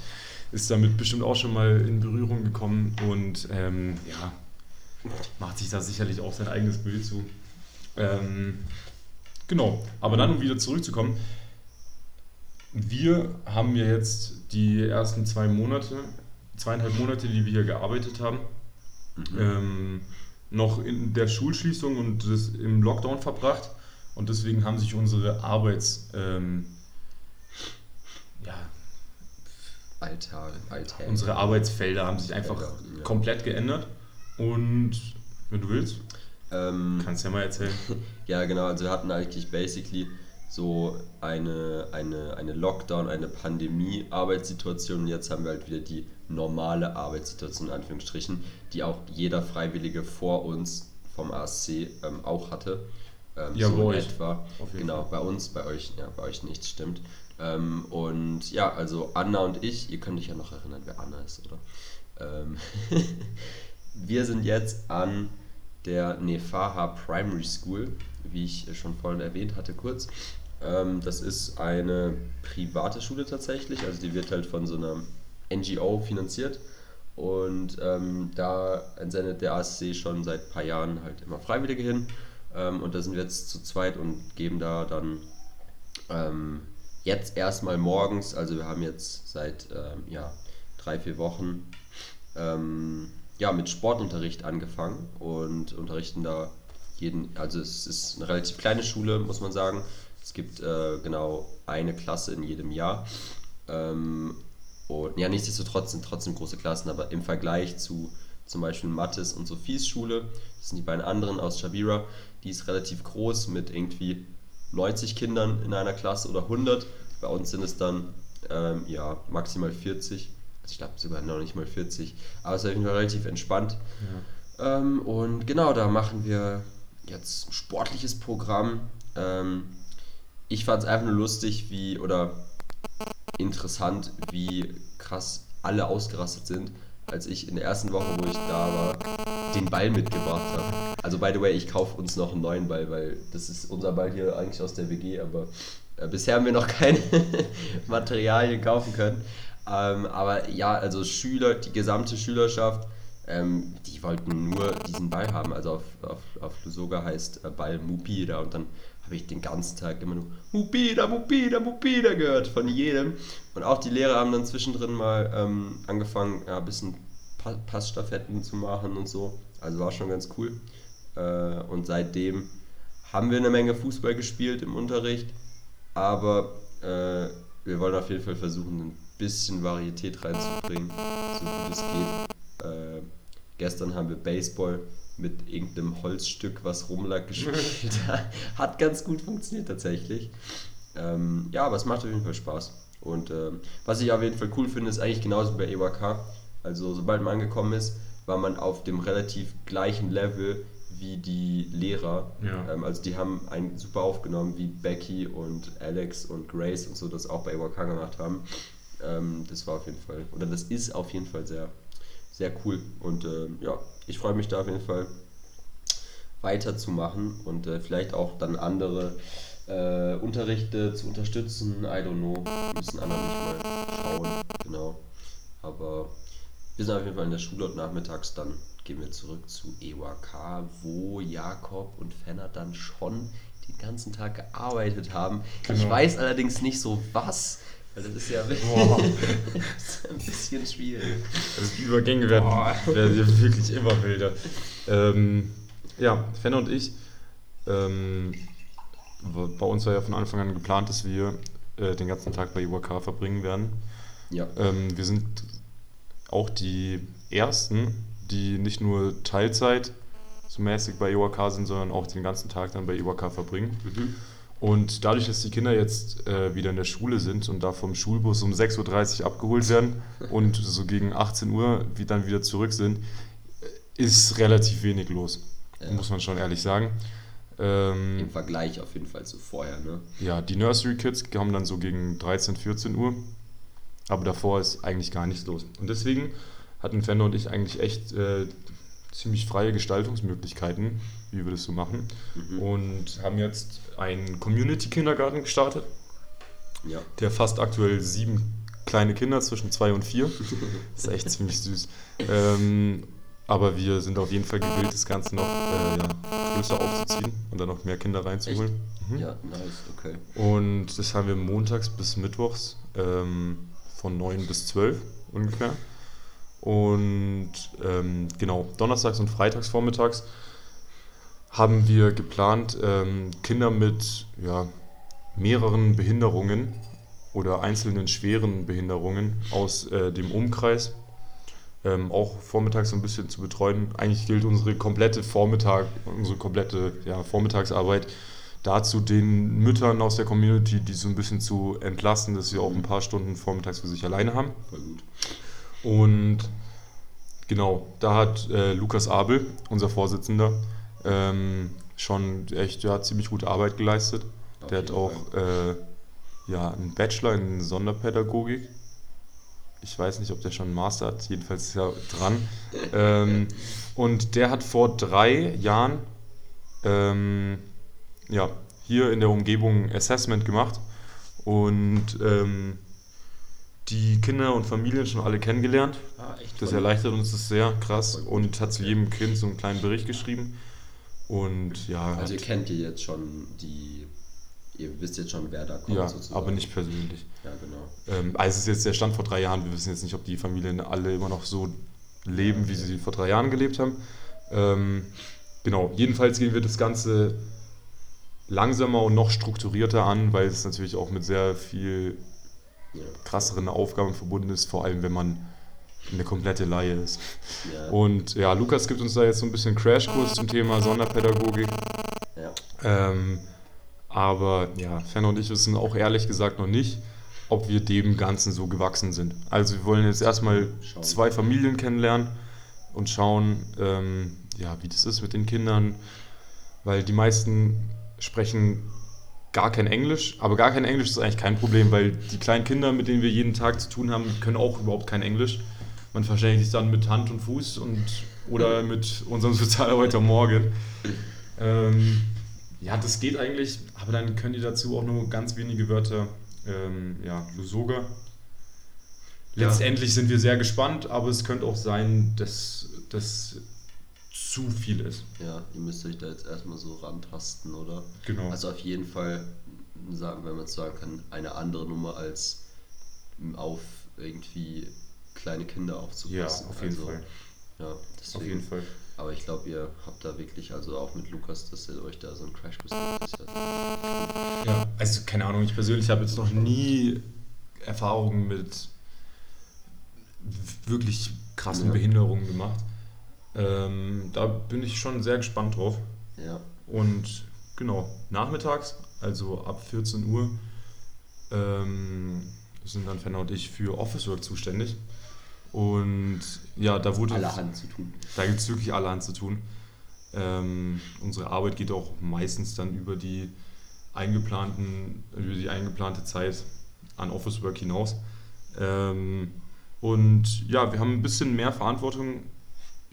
Speaker 2: ist damit bestimmt auch schon mal in Berührung gekommen und ähm, ja, macht sich da sicherlich auch sein eigenes Bild zu. Ähm, genau, aber dann, um wieder zurückzukommen, wir haben ja jetzt die ersten zwei Monate, zweieinhalb Monate, die wir hier gearbeitet haben, ähm, noch in der Schulschließung und das im Lockdown verbracht. Und deswegen haben sich unsere Arbeits... Ähm, ja,
Speaker 1: Alltag, Alltag.
Speaker 2: unsere Arbeitsfelder haben sich einfach
Speaker 1: ja.
Speaker 2: komplett geändert. Und wenn du willst,
Speaker 1: Ähm,
Speaker 2: kannst du ja mal erzählen.
Speaker 1: Ja, genau. Also wir hatten eigentlich basically so eine, eine, eine Lockdown, eine Pandemie-Arbeitssituation. Und jetzt haben wir halt wieder die normale Arbeitssituation in Anführungsstrichen, die auch jeder Freiwillige vor uns vom ASC ähm, auch hatte. Ähm,
Speaker 2: Ja,
Speaker 1: so in etwa. Genau, bei uns, bei euch, ja, bei euch nicht, stimmt. Ähm, und ja, also Anna und ich, ihr könnt euch ja noch erinnern, wer Anna ist, oder? Ähm, wir sind jetzt an der Nefaha Primary School, wie ich schon vorhin erwähnt hatte, kurz. Ähm, das ist eine private Schule tatsächlich, also die wird halt von so einer NGO finanziert. Und ähm, da entsendet der ASC schon seit ein paar Jahren halt immer Freiwillige hin. Ähm, und da sind wir jetzt zu zweit und geben da dann ähm, jetzt erstmal morgens, also wir haben jetzt seit ähm, ja, drei, vier Wochen ähm, ja, mit Sportunterricht angefangen und unterrichten da jeden, also es ist eine relativ kleine Schule, muss man sagen. Es gibt äh, genau eine Klasse in jedem Jahr. Ähm, und ja, nichtsdestotrotz sind trotzdem große Klassen, aber im Vergleich zu zum Beispiel Mathis und Sophies Schule, das sind die beiden anderen aus Shabira, die ist relativ groß mit irgendwie 90 Kindern in einer Klasse oder 100. Bei uns sind es dann ähm, ja, maximal 40. Also ich glaube sogar noch nicht mal 40. Aber es ist auf jeden Fall relativ entspannt. Ähm, und genau, da machen wir jetzt ein sportliches Programm. Ähm, ich fand es einfach nur lustig, wie, oder interessant, wie krass alle ausgerastet sind, als ich in der ersten Woche, wo ich da war, den Ball mitgebracht habe. Also, by the way, ich kaufe uns noch einen neuen Ball, weil das ist unser Ball hier eigentlich aus der WG, aber äh, bisher haben wir noch keine Materialien kaufen können. Ähm, aber ja, also Schüler, die gesamte Schülerschaft, ähm, die wollten nur diesen Ball haben. Also auf, auf, auf Lusoga heißt äh, Ball Mupida und dann habe ich den ganzen Tag immer nur Mupida, Mupida, Mupida gehört von jedem. Und auch die Lehrer haben dann zwischendrin mal ähm, angefangen, ja, ein bisschen pa Passstaffetten zu machen und so. Also war schon ganz cool. Äh, und seitdem haben wir eine Menge Fußball gespielt im Unterricht, aber äh, wir wollen auf jeden Fall versuchen, ein bisschen Varietät reinzubringen, so gut es geht. Äh, gestern haben wir Baseball mit irgendeinem Holzstück, was rumlag, gespielt. Hat ganz gut funktioniert tatsächlich. Ähm, ja, aber es macht auf jeden Fall Spaß. Und ähm, was ich auf jeden Fall cool finde, ist eigentlich genauso wie bei EWK. Also sobald man angekommen ist, war man auf dem relativ gleichen Level wie die Lehrer.
Speaker 2: Ja.
Speaker 1: Ähm, also die haben einen super aufgenommen, wie Becky und Alex und Grace und so das auch bei EWK gemacht haben. Ähm, das war auf jeden Fall, oder das ist auf jeden Fall sehr, sehr cool. Und ähm, ja, ich freue mich da auf jeden Fall weiterzumachen und äh, vielleicht auch dann andere äh, Unterrichte zu unterstützen. I don't know. Müssen andere nicht mal schauen. Genau. Aber wir sind auf jeden Fall in der Schule und nachmittags dann gehen wir zurück zu EWK, wo Jakob und Fenner dann schon den ganzen Tag gearbeitet haben. Ich
Speaker 2: Genau.
Speaker 1: weiß allerdings nicht so was, weil das ist ja
Speaker 2: Boah.
Speaker 1: das ist ein bisschen schwierig.
Speaker 2: Also die Übergänge werden, werden wirklich immer wilder. Ähm, ja, Fenner und ich, ähm, bei uns war ja von Anfang an geplant, dass wir äh, den ganzen Tag bei IWK verbringen werden.
Speaker 1: Ja.
Speaker 2: Ähm, wir sind auch die ersten, die nicht nur Teilzeit so mäßig bei IWK sind, sondern auch den ganzen Tag dann bei IWK verbringen.
Speaker 1: Mhm.
Speaker 2: Und dadurch, dass die Kinder jetzt äh, wieder in der Schule sind und da vom Schulbus um 6.30 Uhr abgeholt werden und so gegen 18 Uhr wie dann wieder zurück sind, ist relativ wenig los,
Speaker 1: Ja.
Speaker 2: muss man schon ehrlich sagen. Ähm,
Speaker 1: Im Vergleich auf jeden Fall zu vorher, ne?
Speaker 2: ja, die Nursery Kids kommen dann so gegen 13, 14 Uhr, aber davor ist eigentlich gar nichts los. Und deswegen hatten Fender und ich eigentlich echt äh, ziemlich freie Gestaltungsmöglichkeiten, wie wir das so machen.
Speaker 1: Mhm.
Speaker 2: Und haben jetzt einen Community-Kindergarten gestartet,
Speaker 1: Ja.
Speaker 2: der fast aktuell sieben kleine Kinder zwischen zwei und vier. Das ist echt ziemlich süß. Ähm, aber wir sind auf jeden Fall gewillt, das Ganze noch äh, ja, größer aufzuziehen und dann noch mehr Kinder reinzuholen. Mhm.
Speaker 1: Ja, nice, okay.
Speaker 2: Und das haben wir montags bis mittwochs ähm, von 9 bis 12 ungefähr. Und ähm, genau, donnerstags und freitags vormittags haben wir geplant, ähm, Kinder mit ja, mehreren Behinderungen oder einzelnen schweren Behinderungen aus äh, dem Umkreis ähm, auch vormittags so ein bisschen zu betreuen. Eigentlich gilt unsere komplette Vormittag, unsere komplette ja, Vormittagsarbeit dazu, den Müttern aus der Community, die so ein bisschen zu entlasten, dass sie auch ein paar Stunden vormittags für sich alleine haben.
Speaker 1: Voll gut.
Speaker 2: Und genau, da hat äh, Lukas Abel, unser Vorsitzender, ähm, schon echt ja, ziemlich gute Arbeit geleistet.
Speaker 1: Auf
Speaker 2: Der hat auch äh, ja, einen Bachelor in Sonderpädagogik. Ich weiß nicht, ob der schon einen Master hat, jedenfalls ist er dran. ähm, und der hat vor drei Jahren ähm, ja, hier in der Umgebung Assessment gemacht und ähm, die Kinder und Familien schon alle kennengelernt.
Speaker 1: Ah,
Speaker 2: Das erleichtert uns das sehr krass und hat zu jedem Kind so einen kleinen Bericht geschrieben. Und ja,
Speaker 1: Also ihr kennt ihr jetzt schon die, ihr wisst jetzt schon, wer da kommt
Speaker 2: ja
Speaker 1: sozusagen.
Speaker 2: aber nicht persönlich.
Speaker 1: Ja, genau.
Speaker 2: Ähm, also es ist jetzt der Stand vor drei Jahren. Wir wissen jetzt nicht, ob die Familien alle immer noch so leben, wie sie vor drei Jahren gelebt haben. Ähm, genau, jedenfalls gehen wir das Ganze langsamer und noch strukturierter an, weil es natürlich auch mit sehr viel. Krasseren Aufgaben verbunden ist, vor allem wenn man eine komplette Laie ist.
Speaker 1: Ja.
Speaker 2: Und ja, Lukas gibt uns da jetzt so ein bisschen Crashkurs zum Thema Sonderpädagogik.
Speaker 1: ja.
Speaker 2: Ähm, aber ja, Fenner und ich wissen auch ehrlich gesagt noch nicht, ob wir dem Ganzen so gewachsen sind. Also wir wollen jetzt erstmal
Speaker 1: Schauen.
Speaker 2: zwei Familien kennenlernen und schauen, ähm, ja, wie das ist mit den Kindern, weil die meisten sprechen gar kein Englisch, aber gar kein Englisch ist eigentlich kein Problem, weil die kleinen Kinder, mit denen wir jeden Tag zu tun haben, können auch überhaupt kein Englisch. Man verständigt sich dann mit Hand und Fuß und oder mit unserem Sozialarbeiter Morgan. Ähm, ja, das geht eigentlich, aber dann können die dazu auch nur ganz wenige Wörter, ähm, ja, Lusoga.
Speaker 1: Ja.
Speaker 2: Letztendlich sind wir sehr gespannt, aber es könnte auch sein, dass das zu viel ist.
Speaker 1: ja, ihr müsst euch da jetzt erstmal so rantasten, oder?
Speaker 2: Genau.
Speaker 1: Also auf jeden Fall, sagen, wenn man es sagen kann, eine andere Nummer als auf irgendwie kleine Kinder
Speaker 2: ja,
Speaker 1: aufzupassen.
Speaker 2: auf jeden
Speaker 1: also,
Speaker 2: Fall.
Speaker 1: Ja,
Speaker 2: Auf
Speaker 1: deswegen.
Speaker 2: jeden Fall.
Speaker 1: Aber ich glaube, ihr habt da wirklich, also auch mit Lukas, dass er euch da so einen. Das ist ja-
Speaker 2: Ja, also keine Ahnung, ich persönlich habe jetzt noch nie Erfahrungen mit wirklich krassen
Speaker 1: Ja.
Speaker 2: Behinderungen gemacht. Ähm, da bin ich schon sehr gespannt drauf.
Speaker 1: Ja,
Speaker 2: Und genau, nachmittags, also ab 14 Uhr, ähm, sind dann Fenner und ich für Office Work zuständig. Und ja, da wurde.
Speaker 1: allerhand zu tun.
Speaker 2: Da gibt es wirklich allerhand zu tun. Ähm, unsere Arbeit geht auch meistens dann über die eingeplanten, über die eingeplante Zeit an Office Work hinaus. Ähm, und ja, wir haben ein bisschen mehr Verantwortung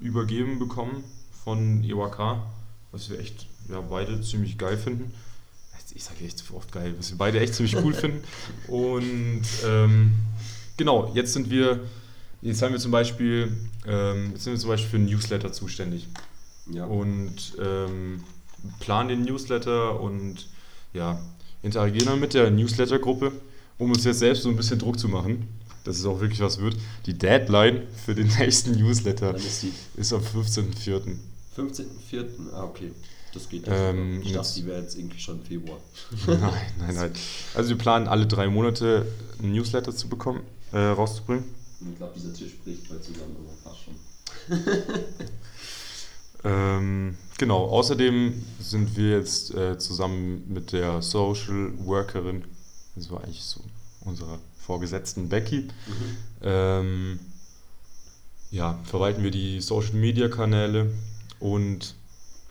Speaker 2: übergeben bekommen von EWK, was wir echt ja, beide ziemlich geil finden. Ich sage echt oft geil, was wir beide echt ziemlich cool finden. Und ähm, genau, jetzt sind wir, jetzt haben wir zum Beispiel, ähm, jetzt sind wir zum Beispiel für einen Newsletter zuständig
Speaker 1: Ja,
Speaker 2: und ähm, planen den Newsletter und ja, interagieren dann mit der Newsletter-Gruppe, um uns jetzt selbst so ein bisschen Druck zu machen, dass es auch wirklich was wird. Die Deadline für den nächsten Newsletter
Speaker 1: ist
Speaker 2: ist am 15.04.
Speaker 1: 15.04. Ah, okay. Das geht
Speaker 2: Ähm,
Speaker 1: Ich dachte, die wäre jetzt irgendwie schon im Februar.
Speaker 2: nein, nein, nein. Also wir planen alle drei Monate einen Newsletter zu bekommen, äh, rauszubringen.
Speaker 1: Ich glaube, dieser Tisch bricht bald zusammen, aber passt schon.
Speaker 2: Ähm, genau, außerdem sind wir jetzt äh, zusammen mit der Social Workerin, das war eigentlich so unserer Vorgesetzten Becky, ähm, ja, verwalten wir die Social Media Kanäle und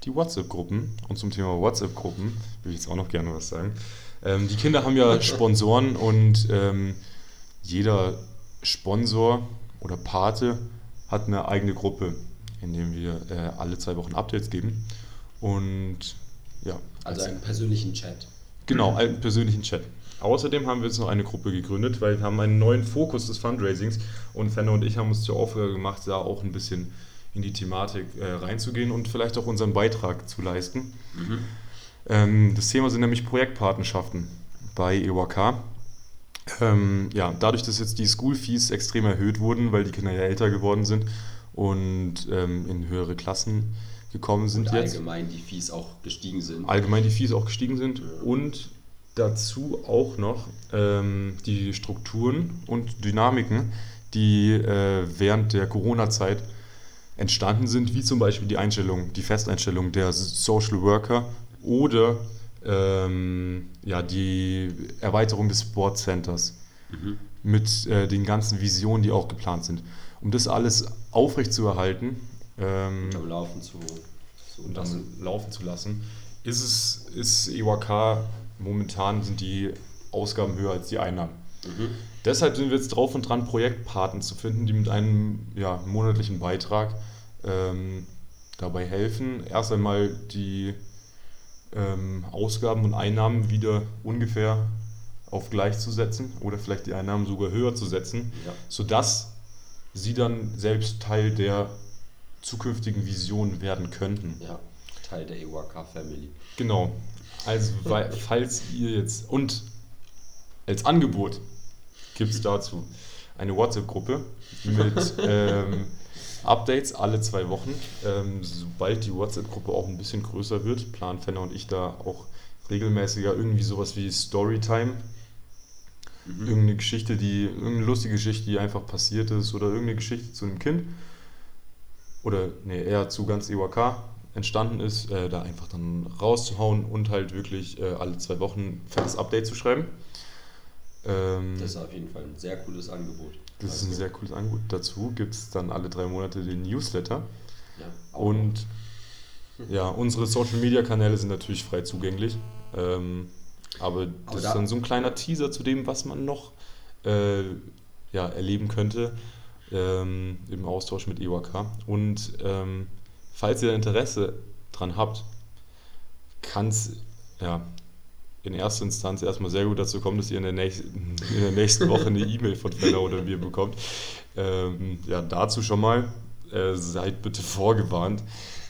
Speaker 2: die WhatsApp-Gruppen. Und zum Thema WhatsApp-Gruppen will ich jetzt auch noch gerne was sagen. Ähm, die Kinder haben ja Sponsoren und ähm, jeder Sponsor oder Pate hat eine eigene Gruppe, in der wir äh, alle zwei Wochen Updates geben. Und ja.
Speaker 1: Also einen persönlichen Chat.
Speaker 2: Genau, einen persönlichen Chat. Außerdem haben wir jetzt noch eine Gruppe gegründet, weil wir haben einen neuen Fokus des Fundraisings und Fenner und ich haben uns zur Aufgabe gemacht, da auch ein bisschen in die Thematik äh, reinzugehen und vielleicht auch unseren Beitrag zu leisten.
Speaker 1: Mhm.
Speaker 2: Ähm, das Thema sind nämlich Projektpartnerschaften bei EWK. Ähm, ja, dadurch, dass jetzt die School Fees extrem erhöht wurden, weil die Kinder ja älter geworden sind und ähm, in höhere Klassen gekommen sind
Speaker 1: Und
Speaker 2: jetzt.
Speaker 1: allgemein die Fees auch gestiegen sind.
Speaker 2: Allgemein die Fees auch gestiegen sind
Speaker 1: Ja.
Speaker 2: und dazu auch noch ähm, die Strukturen und Dynamiken, die äh, während der Corona-Zeit entstanden sind, wie zum Beispiel die Einstellung, die Festeinstellung der Social Worker oder ähm, ja, die Erweiterung des Sportcenters
Speaker 1: Mhm.
Speaker 2: mit äh, den ganzen Visionen, die auch geplant sind. Um das alles aufrechtzuerhalten ähm,
Speaker 1: Am Laufen zu, zu
Speaker 2: und laufen zu lassen, ist es ist EWK momentan sind die Ausgaben höher als die Einnahmen.
Speaker 1: Mhm.
Speaker 2: Deshalb sind wir jetzt drauf und dran, Projektpaten zu finden, die mit einem ja, monatlichen Beitrag ähm, dabei helfen, erst einmal die ähm, Ausgaben und Einnahmen wieder ungefähr auf gleich zu setzen oder vielleicht die Einnahmen sogar höher zu setzen,
Speaker 1: Ja.
Speaker 2: sodass sie dann selbst Teil der zukünftigen Vision werden könnten.
Speaker 1: ja, Teil der EWK Family.
Speaker 2: Genau. Also, weil, falls ihr jetzt und als Angebot gibt es dazu eine WhatsApp-Gruppe mit ähm, Updates alle zwei Wochen. Ähm, sobald die WhatsApp-Gruppe auch ein bisschen größer wird, planen Fenner und ich da auch regelmäßiger irgendwie sowas wie Storytime.
Speaker 1: Mhm.
Speaker 2: Irgendeine Geschichte, die, irgendeine lustige Geschichte, die einfach passiert ist oder irgendeine Geschichte zu einem Kind oder nee, eher zu ganz EWK entstanden ist, äh, da einfach dann rauszuhauen und halt wirklich äh, alle zwei Wochen ein fettes Update zu schreiben. Ähm,
Speaker 1: Das ist auf jeden Fall ein sehr cooles Angebot.
Speaker 2: das ist ein sehr cooles Angebot. Dazu gibt es dann alle drei Monate den Newsletter.
Speaker 1: ja,
Speaker 2: Und ja, unsere Social Media Kanäle sind natürlich frei zugänglich. Ähm, aber das
Speaker 1: Aber
Speaker 2: ist
Speaker 1: da-
Speaker 2: dann so ein kleiner Teaser zu dem, was man noch äh, ja, erleben könnte ähm, im Austausch mit EWK. Und ähm, falls ihr Interesse dran habt, kann es ja, in erster Instanz erstmal sehr gut dazu kommen, dass ihr in der nächsten, in der nächsten Woche eine E-Mail von Feller oder mir bekommt. Ähm, ja, dazu schon mal, äh, seid bitte vorgewarnt.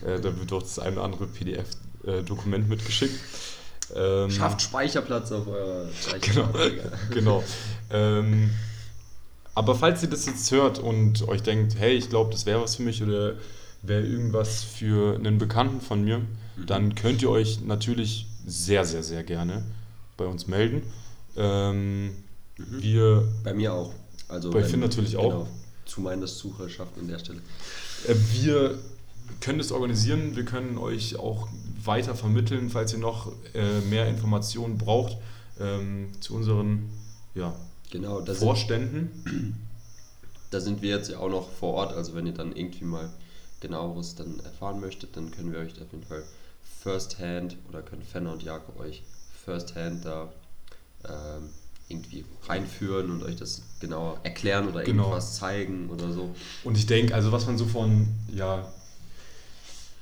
Speaker 2: Äh, da wird auch das eine oder andere PDF-Dokument mitgeschickt. Ähm,
Speaker 1: Schafft Speicherplatz auf eurer
Speaker 2: Genau.
Speaker 1: Speicherkarte.
Speaker 2: genau. Ähm, aber falls ihr das jetzt hört und euch denkt, hey, ich glaube, das wäre was für mich oder wäre irgendwas für einen Bekannten von mir,
Speaker 1: Mhm.
Speaker 2: dann könnt ihr euch natürlich sehr, sehr, sehr gerne bei uns melden. Ähm,
Speaker 1: Mhm.
Speaker 2: wir,
Speaker 1: Bei mir auch. Also
Speaker 2: Bei Finn natürlich auch.
Speaker 1: Genau, zu meiner Sucherschaft an der Stelle.
Speaker 2: äh, wir können das organisieren, wir können euch auch weiter vermitteln, falls ihr noch äh, mehr Informationen braucht ähm, zu unseren ja,
Speaker 1: Genau, da sind,
Speaker 2: Vorständen.
Speaker 1: da sind wir jetzt ja auch noch vor Ort. Also wenn ihr dann irgendwie mal genaueres dann erfahren möchtet, dann können wir euch auf jeden Fall first hand oder können Fenner und Jakob euch first hand da ähm, irgendwie reinführen und euch das genauer erklären oder
Speaker 2: Genau.
Speaker 1: irgendwas zeigen oder so.
Speaker 2: Und ich denke, also was man so von ja,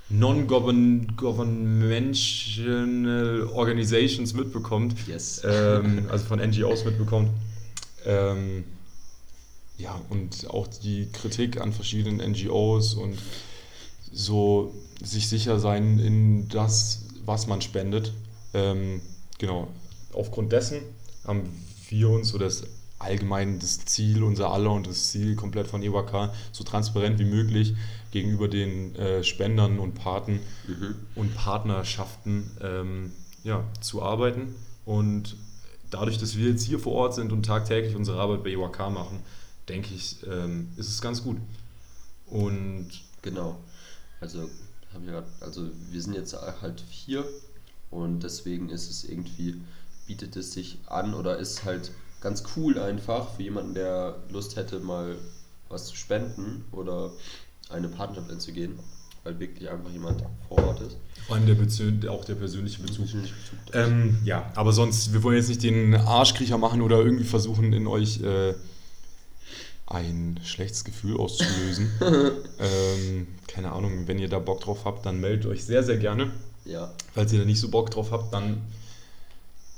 Speaker 2: Non-Governmental Organizations mitbekommt,
Speaker 1: Yes.
Speaker 2: ähm, also von NGOs mitbekommt, ähm, ja, und auch die Kritik an verschiedenen NGOs und so sich sicher sein in das, was man spendet. Ähm, genau, aufgrund dessen haben wir uns oder das allgemein das Ziel, unser aller und das Ziel komplett von EWK so transparent wie möglich gegenüber den äh, Spendern und Paten
Speaker 1: Mhm.
Speaker 2: und Partnerschaften ähm, ja, zu arbeiten. Und dadurch, dass wir jetzt hier vor Ort sind und tagtäglich unsere Arbeit bei EWK machen, denke ich, ähm, ist es ganz gut. Und
Speaker 1: Genau. Also, hab ich grad, also wir sind jetzt halt vier und deswegen ist es irgendwie, bietet es sich an oder ist halt ganz cool einfach für jemanden, der Lust hätte, mal was zu spenden oder eine Partnerschaft einzugehen, weil wirklich einfach jemand vor Ort ist.
Speaker 2: vor allem der auch der persönliche Bezug.
Speaker 1: Bezug.
Speaker 2: Ähm, ja, aber sonst, wir wollen jetzt nicht den Arschkriecher machen oder irgendwie versuchen, in euch äh, ein schlechtes Gefühl auszulösen. ähm, keine Ahnung, wenn ihr da Bock drauf habt, dann meldet euch sehr, sehr gerne.
Speaker 1: Ja,
Speaker 2: Falls ihr da nicht so Bock drauf habt, dann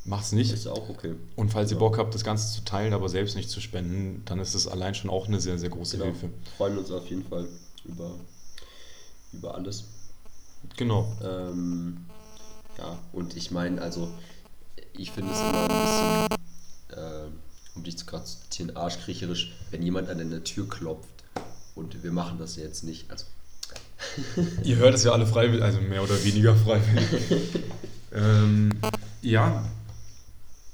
Speaker 2: macht's nicht.
Speaker 1: ist auch okay.
Speaker 2: Und falls ihr
Speaker 1: Ja.
Speaker 2: Bock habt, das Ganze zu teilen, aber selbst nicht zu spenden, dann ist das allein schon auch eine sehr, sehr große
Speaker 1: Genau.
Speaker 2: Hilfe.
Speaker 1: Freuen uns auf jeden Fall über, über alles.
Speaker 2: Genau.
Speaker 1: Ähm, ja, und ich meine, also, ich finde es immer ein bisschen, ähm, um dich zu zitieren, arschkriecherisch, wenn jemand an deine Tür klopft und wir machen das jetzt nicht. Also,
Speaker 2: Ihr hört es ja alle freiwillig, also mehr oder weniger freiwillig. ähm, ja,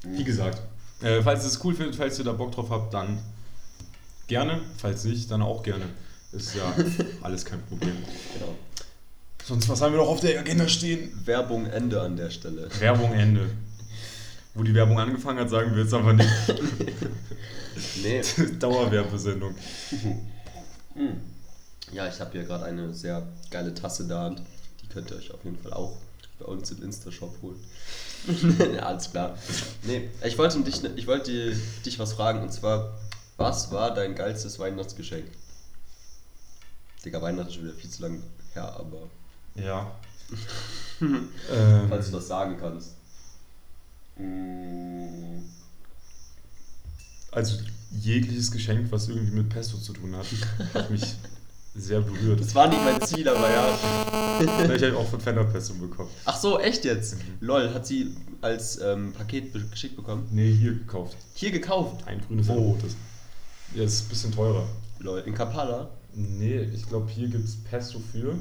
Speaker 2: wie gesagt, äh, falls ihr es cool findet, falls ihr da Bock drauf habt, dann gerne. Falls nicht, dann auch gerne. Ist ja alles kein Problem.
Speaker 1: genau.
Speaker 2: Sonst, was haben wir noch auf der Agenda stehen?
Speaker 1: Werbung Ende an der Stelle.
Speaker 2: Werbung Ende. Wo die Werbung angefangen hat, sagen wir jetzt aber nicht.
Speaker 1: Nee.
Speaker 2: Dauerwerbesendung.
Speaker 1: Ja, ich habe hier gerade eine sehr geile Tasse in der Hand. Die könnt ihr euch auf jeden Fall auch bei uns im Insta-Shop holen. ja, alles klar. Nee, ich wollte, dich, ich wollte dich was fragen und zwar, was war dein geilstes Weihnachtsgeschenk? Digga, Weihnachten ist schon wieder viel zu lang her, aber
Speaker 2: Ja. ähm,
Speaker 1: falls du das sagen kannst. Mm,
Speaker 2: also jegliches Geschenk, was irgendwie mit Pesto zu tun hat, hat mich sehr berührt.
Speaker 1: Das war nicht mein Ziel, aber ja.
Speaker 2: Ich habe auch von Fender Pesto bekommen.
Speaker 1: Ach so, echt jetzt? Lol, hat sie als ähm, Paket geschickt bekommen?
Speaker 2: Nee, hier gekauft.
Speaker 1: Hier gekauft.
Speaker 2: Ein grünes, ein
Speaker 1: Wo?
Speaker 2: rotes. Ja, ist ein bisschen teurer.
Speaker 1: Lol, in Kampala?
Speaker 2: Nee, ich glaube, hier gibt es Pesto für.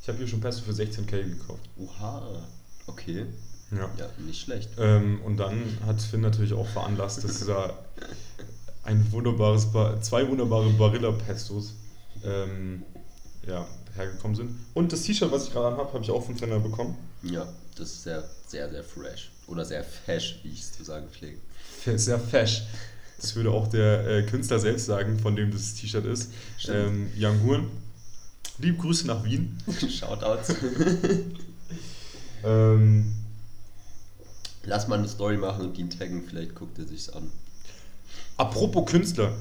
Speaker 2: Ich habe hier schon Pesto für 16k gekauft.
Speaker 1: Oha. Okay.
Speaker 2: Ja.
Speaker 1: Ja, nicht schlecht.
Speaker 2: Ähm, und dann hat Finn natürlich auch veranlasst, dass da ein wunderbares, Ba- zwei wunderbare Barilla-Pestos ähm, ja, hergekommen sind. Und das T-Shirt, was ich gerade anhabe, habe ich auch von Fender bekommen.
Speaker 1: Ja, das ist sehr, sehr, sehr fresh. Oder sehr fesch, wie ich es zu sagen pflege.
Speaker 2: Sehr fesch. Das würde auch der äh, Künstler selbst sagen, von dem das T-Shirt ist. Ähm. Young Huren. Liebe Grüße nach Wien.
Speaker 1: Shoutouts.
Speaker 2: Ähm,
Speaker 1: Lass mal eine Story machen und ihn taggen, vielleicht guckt er sich's an.
Speaker 2: apropos Künstler.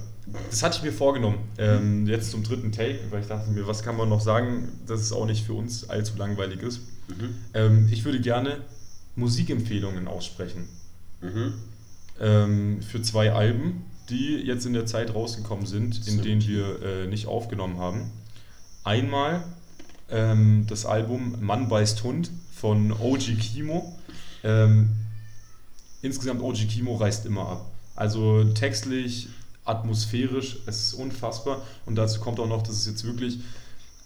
Speaker 2: Das hatte ich mir vorgenommen. Ähm, jetzt zum dritten Take, weil ich dachte mir, was kann man noch sagen, dass es auch nicht für uns allzu langweilig ist.
Speaker 1: Mhm.
Speaker 2: Ähm, ich würde gerne Musikempfehlungen aussprechen.
Speaker 1: Mhm.
Speaker 2: Ähm, für zwei Alben, die jetzt in der Zeit rausgekommen sind, in
Speaker 1: Stimmt.
Speaker 2: denen wir äh, nicht aufgenommen haben. Einmal ähm, das Album Mann beißt Hund von OG Kimo. Insgesamt OG Kimo reißt immer ab. Also textlich, atmosphärisch, es ist unfassbar. Und dazu kommt auch noch, dass es jetzt wirklich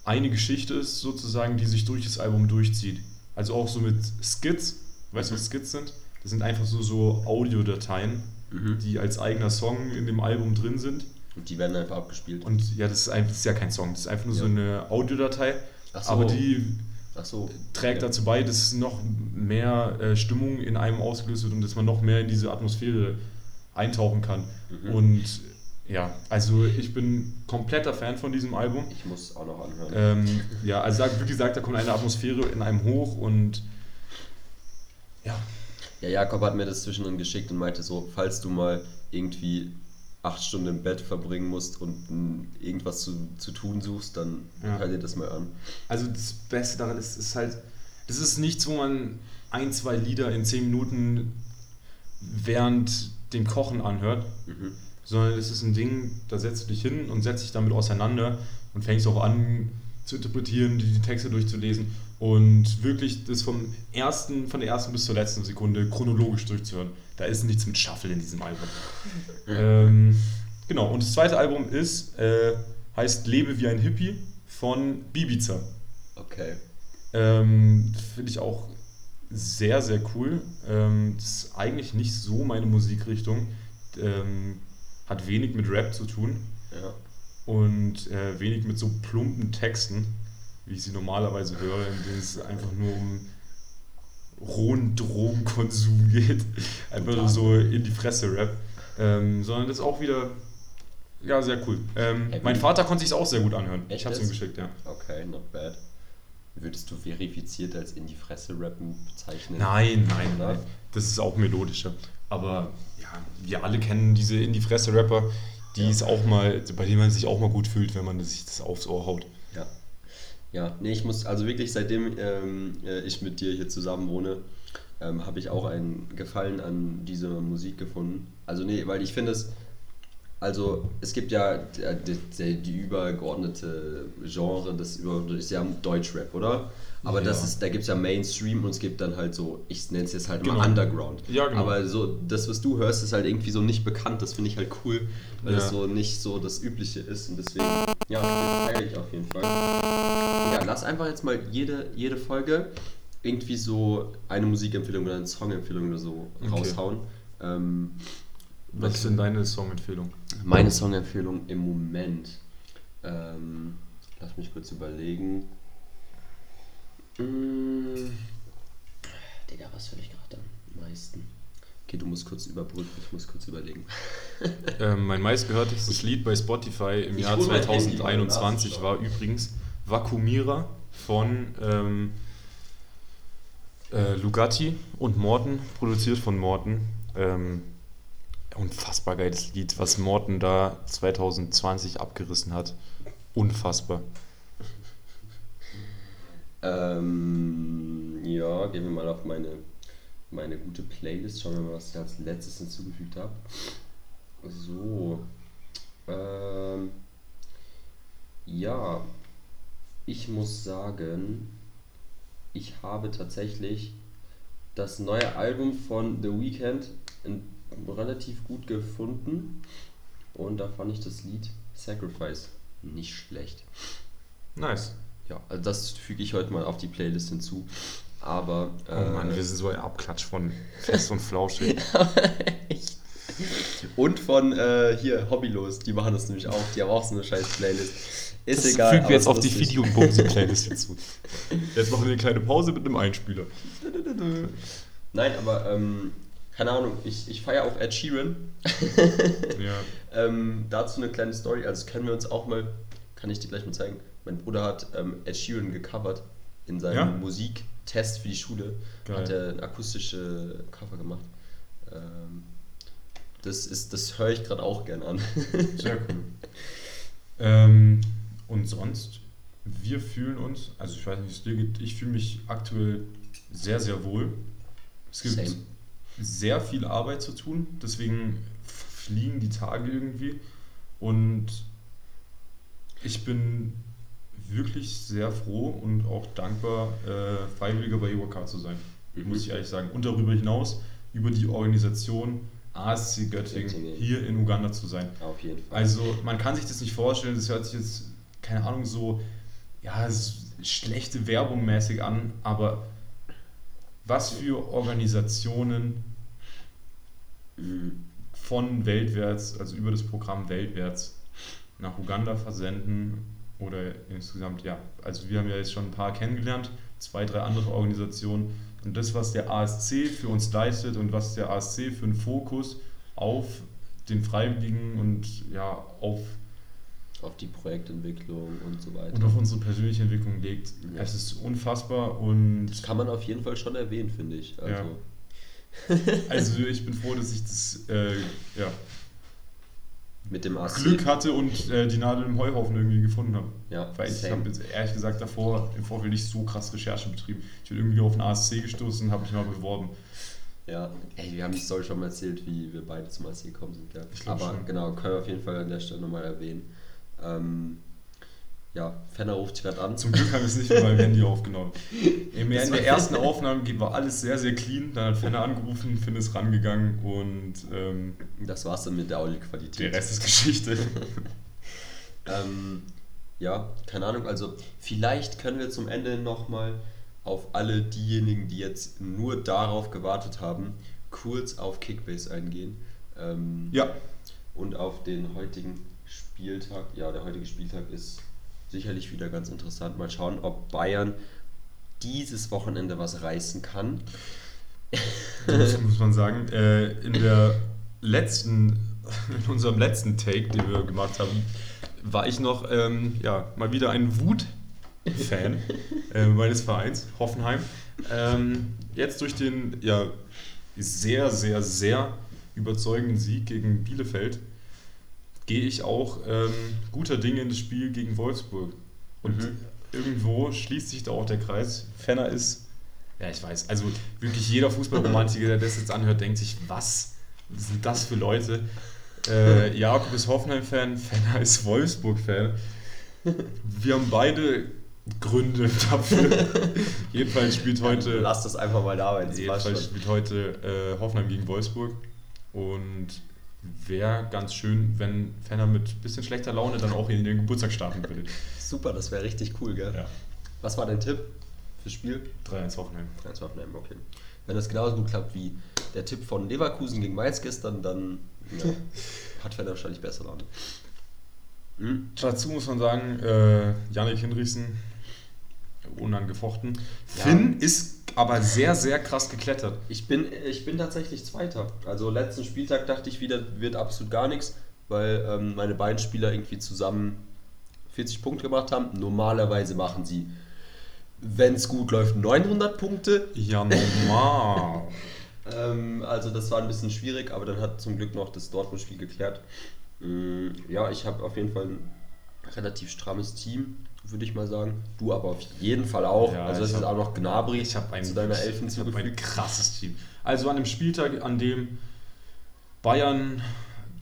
Speaker 2: eine Geschichte ist, sozusagen, die sich durch das Album durchzieht. Also auch so mit Skits. Weißt du, was Skits sind? Das sind einfach so, so Audiodateien,
Speaker 1: Mhm.
Speaker 2: die als eigener Song in dem Album drin sind.
Speaker 1: Und die werden einfach abgespielt.
Speaker 2: Und ja, das ist, einfach, das ist ja kein Song, das ist einfach nur so
Speaker 1: Ja.
Speaker 2: eine Audiodatei.
Speaker 1: Ach so.
Speaker 2: Aber die
Speaker 1: so.
Speaker 2: trägt dazu bei, dass noch mehr äh, Stimmung in einem ausgelöst wird und dass man noch mehr in diese Atmosphäre eintauchen kann.
Speaker 1: Mhm.
Speaker 2: Und ja, also ich bin kompletter Fan von diesem Album.
Speaker 1: Ich muss auch noch anhören.
Speaker 2: Ähm, ja, also wie gesagt, da kommt eine Atmosphäre in einem hoch und ja,
Speaker 1: Ja, Jakob hat mir das zwischendrin geschickt und meinte so, falls du mal irgendwie acht Stunden im Bett verbringen musst und mm, irgendwas zu, zu tun suchst, dann
Speaker 2: Ja.
Speaker 1: hör dir das mal an.
Speaker 2: Also das Beste daran ist, ist halt, das ist nichts, wo man ein, zwei Lieder in zehn Minuten während dem Kochen anhört,
Speaker 1: Mhm.
Speaker 2: sondern es ist ein Ding, da setzt du dich hin und setzt dich damit auseinander und fängst auch an zu interpretieren, die, die Texte durchzulesen und wirklich das vom ersten, von der ersten bis zur letzten Sekunde chronologisch durchzuhören. Da ist nichts mit Shuffle in diesem Album. ähm, genau, und das zweite Album ist, äh, heißt Lebe wie ein Hippie von Bibiza.
Speaker 1: Okay.
Speaker 2: Ähm, Finde ich auch sehr, sehr cool. Ähm, das ist eigentlich nicht so meine Musikrichtung. Ähm, hat wenig mit Rap zu tun.
Speaker 1: Ja.
Speaker 2: und äh, wenig mit so plumpen Texten, wie ich sie normalerweise höre, in denen es einfach nur um rohen Drogenkonsum geht. Einfach
Speaker 1: Total.
Speaker 2: so in die Fresse Rap. Ähm, sondern das ist auch wieder ja, sehr cool. Ähm,
Speaker 1: Ey,
Speaker 2: mein Vater konnte sich auch sehr gut anhören.
Speaker 1: Echt
Speaker 2: ich hab's ihm geschickt, ja.
Speaker 1: Okay, not bad. Würdest du verifiziert als in die Fresse rappen bezeichnen?
Speaker 2: Nein, nein,
Speaker 1: Oder?
Speaker 2: nein. Das ist auch melodischer. Aber ja, wir alle kennen diese in die Fresse Rapper, die
Speaker 1: Ja.
Speaker 2: es auch mal, bei denen man sich auch mal gut fühlt, wenn man sich das aufs Ohr haut.
Speaker 1: Ja. Nee, ich muss, also wirklich, seitdem ähm, äh, ich mit dir hier zusammen wohne, ähm, habe ich auch einen Gefallen an dieser Musik gefunden. Also nee, weil ich finde es, also es gibt ja der- der- der- die übergeordnete Genre, das über- ist ja Deutschrap, oder? Aber das
Speaker 2: Ja.
Speaker 1: ist, da gibt es ja Mainstream und es gibt dann halt so, ich nenne es jetzt halt
Speaker 2: Genau.
Speaker 1: mal Underground.
Speaker 2: Ja, genau.
Speaker 1: Aber so, das, was du hörst, ist halt irgendwie so nicht bekannt. Das finde ich halt cool, weil
Speaker 2: Ja.
Speaker 1: es so nicht so das Übliche ist. Und deswegen, ja, feiere ich auf jeden Fall. Ja, lass einfach jetzt mal jede, jede Folge irgendwie so eine Musikempfehlung oder eine Songempfehlung oder so
Speaker 2: Okay.
Speaker 1: raushauen. Ähm,
Speaker 2: Was ist denn deine Songempfehlung?
Speaker 1: meine Songempfehlung im Moment. Ähm, lass mich kurz überlegen. Mm, Digga, was höre ich gerade am meisten? Okay, du musst kurz überbrücken, ich muss kurz überlegen.
Speaker 2: Ähm, mein meistgehörtestes Lied bei Spotify im
Speaker 1: Ich
Speaker 2: Jahr
Speaker 1: hol mein Handy,
Speaker 2: 2021
Speaker 1: mal
Speaker 2: war übrigens Vakuumierer von ähm, äh, Lugatti und Morten, produziert von Morten. Ähm, unfassbar geiles Lied, was Morten da 2020 abgerissen hat. Unfassbar.
Speaker 1: Ähm, ja, gehen wir mal auf meine, meine gute Playlist. Schauen wir mal, was ich als letztes hinzugefügt habe. So. Ähm, ja, ich muss sagen, ich habe tatsächlich das neue Album von The Weeknd relativ gut gefunden. Und da fand ich das Lied Sacrifice nicht schlecht.
Speaker 2: Nice.
Speaker 1: Ja, also das füge ich heute mal auf die Playlist hinzu. Aber.
Speaker 2: Oh Mann,
Speaker 1: äh,
Speaker 2: wir sind so ein Abklatsch von Fest und Flauschig.
Speaker 1: echt. Und von äh, hier, Hobbylos, die machen das nämlich auch. Die haben auch so eine scheiß Playlist. Ist
Speaker 2: Das
Speaker 1: egal.
Speaker 2: fügen wir jetzt auf die. Video- und Bumsi-Playlist hinzu. Jetzt machen wir eine kleine Pause mit einem Einspieler.
Speaker 1: Nein, aber ähm, keine Ahnung, ich, ich feiere auch Ed Sheeran.
Speaker 2: Ja.
Speaker 1: Ähm, dazu eine kleine Story. Also können wir uns auch mal, kann ich dir gleich mal zeigen. Mein Bruder hat ähm, Ed Sheeran gecovert in seinem
Speaker 2: Ja?
Speaker 1: Musiktest für die Schule.
Speaker 2: Geil.
Speaker 1: Hat er ein akustische Cover gemacht. Ähm, das ist, das höre ich gerade auch gern an.
Speaker 2: Sehr cool. Ähm, und sonst, wir fühlen uns, also ich weiß nicht, es dir geht, ich fühle mich aktuell sehr, sehr wohl. Es gibt
Speaker 1: Same.
Speaker 2: sehr viel Arbeit zu tun, deswegen fliegen die Tage irgendwie. Und ich bin wirklich sehr froh und auch dankbar, äh, Freiwilliger bei EWK zu sein.
Speaker 1: Mhm.
Speaker 2: Muss ich ehrlich sagen. Und darüber hinaus über die Organisation ASC Göttingen
Speaker 1: Göttingen.
Speaker 2: hier in Uganda zu sein.
Speaker 1: Auf jeden Fall.
Speaker 2: Also man kann sich das nicht vorstellen, das hört sich jetzt, keine Ahnung, so ja, schlechte Werbung mäßig an, aber was für Organisationen
Speaker 1: Mhm.
Speaker 2: von weltwärts, also über das Programm weltwärts nach Uganda versenden oder insgesamt, ja, also wir haben ja jetzt schon ein paar kennengelernt, zwei, drei andere Organisationen und das, was der ASC für uns leistet und was der ASC für einen Fokus auf den Freiwilligen und ja, auf,
Speaker 1: Auf die Projektentwicklung und so weiter.
Speaker 2: und auf unsere persönliche Entwicklung legt.
Speaker 1: Ja.
Speaker 2: Es ist unfassbar und
Speaker 1: Das kann man auf jeden Fall schon erwähnen, finde ich. Also,
Speaker 2: Ja. also ich bin froh, dass ich das äh, ja,
Speaker 1: Mit dem AC.
Speaker 2: Glück hatte und äh, die Nadel im Heuhaufen irgendwie gefunden habe.
Speaker 1: Ja,
Speaker 2: Weil ich habe jetzt ehrlich gesagt davor im Vorfeld nicht so krass Recherche betrieben. Ich bin irgendwie auf den ASC gestoßen und habe mich mal beworben.
Speaker 1: Ja, ey, wir haben die Story schon mal erzählt, wie wir beide zum AC gekommen sind.
Speaker 2: Glaub
Speaker 1: Aber
Speaker 2: schon.
Speaker 1: genau, können wir auf jeden Fall an der Stelle nochmal erwähnen. Ähm, ja, Fenner ruft dich gerade an.
Speaker 2: Zum Glück haben wir es nicht mit meinem Handy aufgenommen. In
Speaker 1: Das
Speaker 2: der ersten Aufnahme war alles sehr, sehr clean. Dann hat Fenner angerufen, Finn ist rangegangen und ähm,
Speaker 1: Das war's dann mit der Audioqualität.
Speaker 2: der Rest ist Geschichte.
Speaker 1: Ähm, ja, keine Ahnung. Also vielleicht können wir zum Ende nochmal auf alle diejenigen, die jetzt nur darauf gewartet haben, kurz auf Kickbase eingehen. Ähm,
Speaker 2: ja,
Speaker 1: Und auf den heutigen Spieltag, ja, der heutige Spieltag ist sicherlich wieder ganz interessant. Mal schauen, ob Bayern dieses Wochenende was reißen kann.
Speaker 2: Das muss man sagen. Äh, in der letzten, in unserem letzten Take, den wir gemacht haben, war ich noch ähm, ja, mal wieder ein Wut-Fan äh, meines Vereins, Hoffenheim. Ähm, jetzt durch den ja, sehr, sehr, sehr überzeugenden Sieg gegen Bielefeld gehe ich auch ähm, guter Dinge in das Spiel gegen Wolfsburg. Und mhm. irgendwo schließt sich da auch der Kreis. Fenner ist, ja, ich weiß, also wirklich jeder Fußballromantiker, der das jetzt anhört, denkt sich, was sind das für Leute? Äh, Jakob ist Hoffenheim-Fan, Fenner ist Wolfsburg-Fan. Wir haben beide Gründe dafür. jedenfalls spielt heute.
Speaker 1: Lass das einfach mal da,
Speaker 2: wenn Jedenfalls spielt heute äh, Hoffenheim gegen Wolfsburg. Und wäre ganz schön, wenn Fenner mit ein bisschen schlechter Laune dann auch in den Geburtstag starten würde.
Speaker 1: Super, das wäre richtig cool, gell? Ja. Was war dein Tipp fürs Spiel?
Speaker 2: 3-1 Hoffenheim.
Speaker 1: 3-1 Hoffenheim, okay. Wenn das genauso gut klappt wie der Tipp von Leverkusen gegen Mainz gestern, dann ja, hat Fenner wahrscheinlich besser Laune.
Speaker 2: Hm? Dazu muss man sagen, äh, Janik Hinrichsen, unangefochten. Ja. Finn ist aber sehr, sehr krass geklettert.
Speaker 1: Ich bin, ich bin tatsächlich Zweiter. Also letzten Spieltag dachte ich wieder, wird absolut gar nichts, weil ähm, meine beiden Spieler irgendwie zusammen 40 Punkte gemacht haben. Normalerweise machen sie, wenn es gut läuft, 900 Punkte.
Speaker 2: Ja, normal.
Speaker 1: ähm, also das war ein bisschen schwierig, aber dann hat zum Glück noch das Dortmund-Spiel geklärt. Ähm, ja, ich habe auf jeden Fall ein relativ strammes Team würde ich mal sagen. Du aber auf jeden Fall auch. Ja, also das ist auch noch Gnabry
Speaker 2: ich habe ein, zu deiner Elfen Ich habe ein krasses Team. Also an dem Spieltag, an dem Bayern,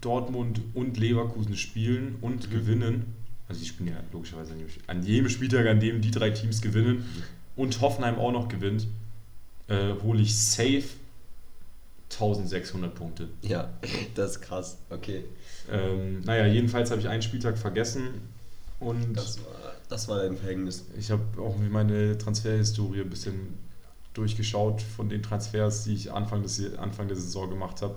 Speaker 2: Dortmund und Leverkusen spielen und mhm. gewinnen, also die spielen ja logischerweise an jedem Spieltag, an dem die drei Teams gewinnen mhm. und Hoffenheim auch noch gewinnt, äh, hole ich safe 1600 Punkte.
Speaker 1: Ja, das ist krass. Okay.
Speaker 2: Ähm, naja, jedenfalls habe ich einen Spieltag vergessen und
Speaker 1: das war das war ein Verhängnis.
Speaker 2: Ich habe auch meine Transferhistorie ein bisschen durchgeschaut von den Transfers, die ich Anfang, des, Anfang der Saison gemacht habe.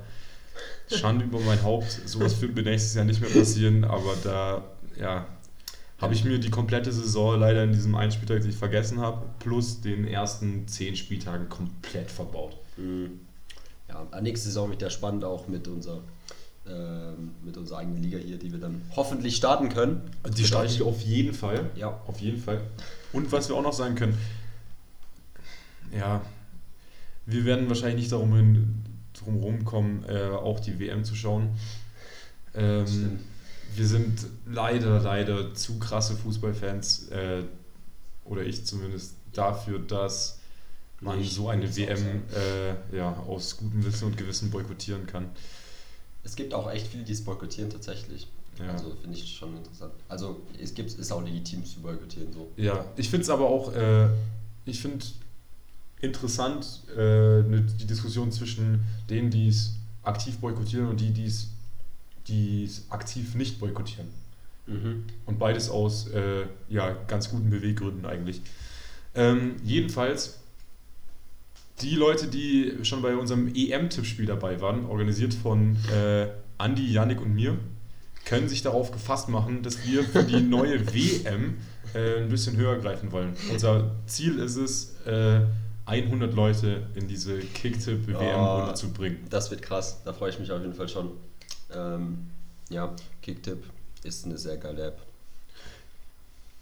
Speaker 2: Schande über mein Haupt. Sowas wird mir nächstes Jahr nicht mehr passieren, aber da ja, habe ich mir die komplette Saison leider in diesem einen Spieltag, den ich vergessen habe, plus den ersten zehn Spieltagen komplett verbaut.
Speaker 1: Mhm. Ja, nächste Saison wird ja spannend auch mit unserer mit unserer eigenen Liga hier, die wir dann hoffentlich starten können.
Speaker 2: Die starte ich auf jeden Fall.
Speaker 1: Ja.
Speaker 2: Auf jeden Fall. Und was wir auch noch sagen können, ja, wir werden wahrscheinlich nicht darum hin, drum rumkommen, äh, auch die WM zu schauen. Ähm, wir sind leider, leider zu krasse Fußballfans, äh, oder ich zumindest, dafür, dass man so eine WM äh, ja, aus gutem Wissen und Gewissen boykottieren kann
Speaker 1: es gibt auch echt viele, die es boykottieren tatsächlich. Ja. Also finde ich schon interessant. Also es gibt, ist auch legitim zu boykottieren so.
Speaker 2: Ja, ich finde es aber auch, äh, ich finde interessant äh, ne, die Diskussion zwischen denen, die es aktiv boykottieren und die, die es aktiv nicht boykottieren. Mhm. Und beides aus äh, ja, ganz guten Beweggründen eigentlich. Ähm, jedenfalls die Leute, die schon bei unserem EM-Tippspiel dabei waren, organisiert von äh, Andi, Yannick und mir, können sich darauf gefasst machen, dass wir für die neue WM äh, ein bisschen höher greifen wollen. Unser Ziel ist es, äh, 100 Leute in diese Kicktipp-WM-Runde oh, zu bringen.
Speaker 1: Das wird krass, da freue ich mich auf jeden Fall schon. Ähm, ja, Kicktipp ist eine sehr geile App.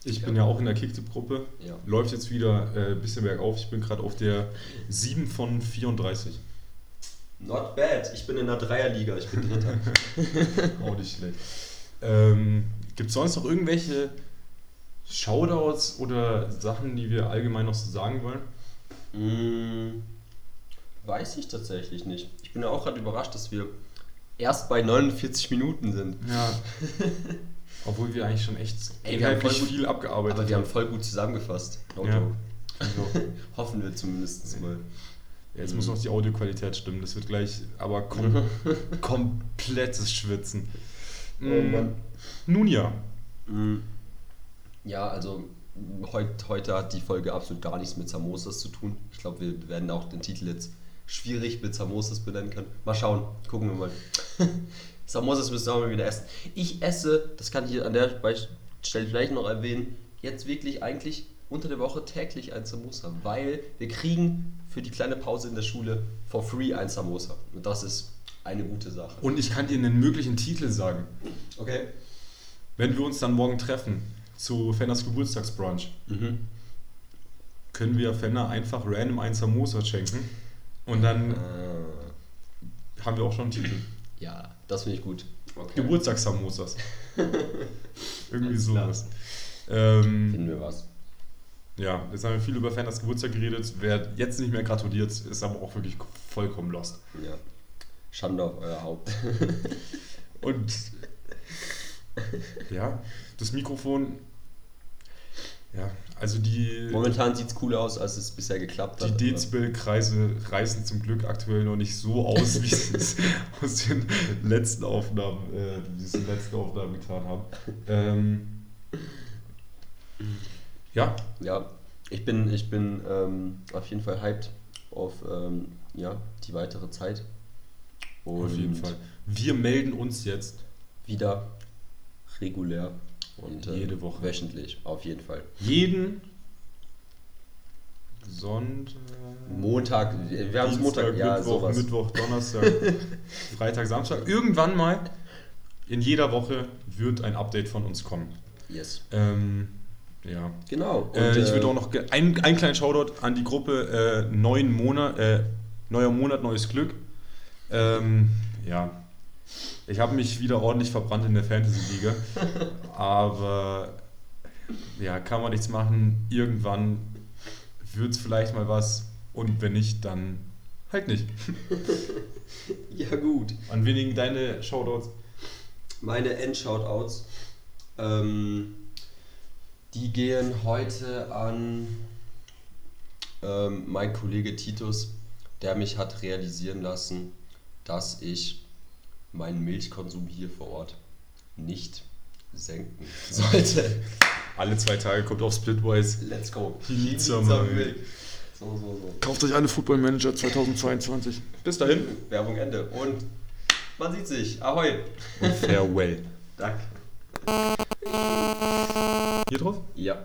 Speaker 2: Ich bin ja auch in der Kicktipp-Gruppe. Ja. Läuft jetzt wieder äh, ein bisschen bergauf. Ich bin gerade auf der 7 von 34.
Speaker 1: Not bad. Ich bin in der Dreierliga. Ich bin Dritter.
Speaker 2: auch nicht schlecht. Ähm, Gibt es sonst noch irgendwelche Shoutouts oder Sachen, die wir allgemein noch so sagen wollen?
Speaker 1: Mm, weiß ich tatsächlich nicht. Ich bin ja auch gerade überrascht, dass wir erst bei 49 Minuten sind.
Speaker 2: Ja. Obwohl wir eigentlich schon echt Ey, wir haben voll viel abgearbeitet
Speaker 1: Aber wir haben voll gut zusammengefasst.
Speaker 2: Ja.
Speaker 1: Also, hoffen wir zumindest mal.
Speaker 2: Ja, jetzt mhm. muss noch die Audioqualität stimmen. Das wird gleich aber kom komplettes Schwitzen. Oh, mhm. Nun ja.
Speaker 1: Mhm. Ja, also heut, heute hat die Folge absolut gar nichts mit Samosas zu tun. Ich glaube, wir werden auch den Titel jetzt schwierig mit Samosas benennen können. Mal schauen, gucken wir mal. Samosas ihr auch mal wieder essen. Ich esse, das kann ich an der Stelle vielleicht noch erwähnen, jetzt wirklich eigentlich unter der Woche täglich ein Samosa, weil wir kriegen für die kleine Pause in der Schule for free ein Samosa. Und das ist eine gute Sache.
Speaker 2: Und ich kann dir einen möglichen Titel sagen.
Speaker 1: Okay.
Speaker 2: Wenn wir uns dann morgen treffen zu Fenners Geburtstagsbrunch,
Speaker 1: Mhm.
Speaker 2: können wir Fenner einfach random ein Samosa schenken. Und dann
Speaker 1: Äh,
Speaker 2: haben wir auch schon einen Titel.
Speaker 1: Ja, das finde ich gut. Okay.
Speaker 2: Geburtstagssamosas. Irgendwie sowas. Ähm,
Speaker 1: Finden wir was.
Speaker 2: ja, jetzt haben wir viel über Fenners Geburtstag geredet. Wer jetzt nicht mehr gratuliert, ist aber auch wirklich vollkommen lost.
Speaker 1: Ja. Schande auf euer Haupt.
Speaker 2: Und ja, das Mikrofon, ja, also die,
Speaker 1: Momentan sieht es cooler aus, als es bisher geklappt
Speaker 2: die
Speaker 1: hat. aber-
Speaker 2: Dezibelkreise reißen zum Glück aktuell noch nicht so aus, wie sie es aus den letzten Aufnahmen, äh, diesen letzten Aufnahmen getan haben. Ähm, ja,
Speaker 1: Ja, ich bin, ich bin ähm, auf jeden Fall hyped auf ähm, ja, die weitere Zeit. Und
Speaker 2: auf jeden Fall. Wir melden uns jetzt
Speaker 1: Wieder regulär und äh,
Speaker 2: Jede Woche.
Speaker 1: wöchentlich, auf jeden Fall.
Speaker 2: jeden Sonntag.
Speaker 1: Montag, wir haben es Montag, ja,
Speaker 2: Mittwoch,
Speaker 1: sowas.
Speaker 2: Mittwoch, Donnerstag, Freitag, Samstag. Irgendwann mal in jeder Woche wird ein Update von uns kommen.
Speaker 1: Yes.
Speaker 2: Ähm, ja.
Speaker 1: Genau. Und,
Speaker 2: Äh, ich
Speaker 1: äh,
Speaker 2: würde auch noch ge- ein, einen kleinen Shoutout an die Gruppe äh, neuen Monat, äh, neuer Monat, neues Glück. Ähm, ja. Ich habe mich wieder ordentlich verbrannt in der Fantasy-Liga. aber ja, kann man nichts machen. Irgendwann wird es vielleicht mal was. Und wenn nicht, dann halt nicht.
Speaker 1: Ja, gut.
Speaker 2: An wenigen deine Shoutouts.
Speaker 1: Meine Endshoutouts, ähm, die gehen heute an ähm, mein Kollege Titus, der mich hat realisieren lassen, dass ich meinen Milchkonsum hier vor Ort nicht senken sollte.
Speaker 2: Alle zwei Tage kommt auf Splitwise.
Speaker 1: Let's go.
Speaker 2: Pizza, Mann.
Speaker 1: So, so, so.
Speaker 2: Kauft euch alle Football Manager 2022. Bis dahin.
Speaker 1: Werbung Ende. Und man sieht sich. Ahoi.
Speaker 2: Und farewell.
Speaker 1: Danke.
Speaker 2: Hier drauf?
Speaker 1: Ja.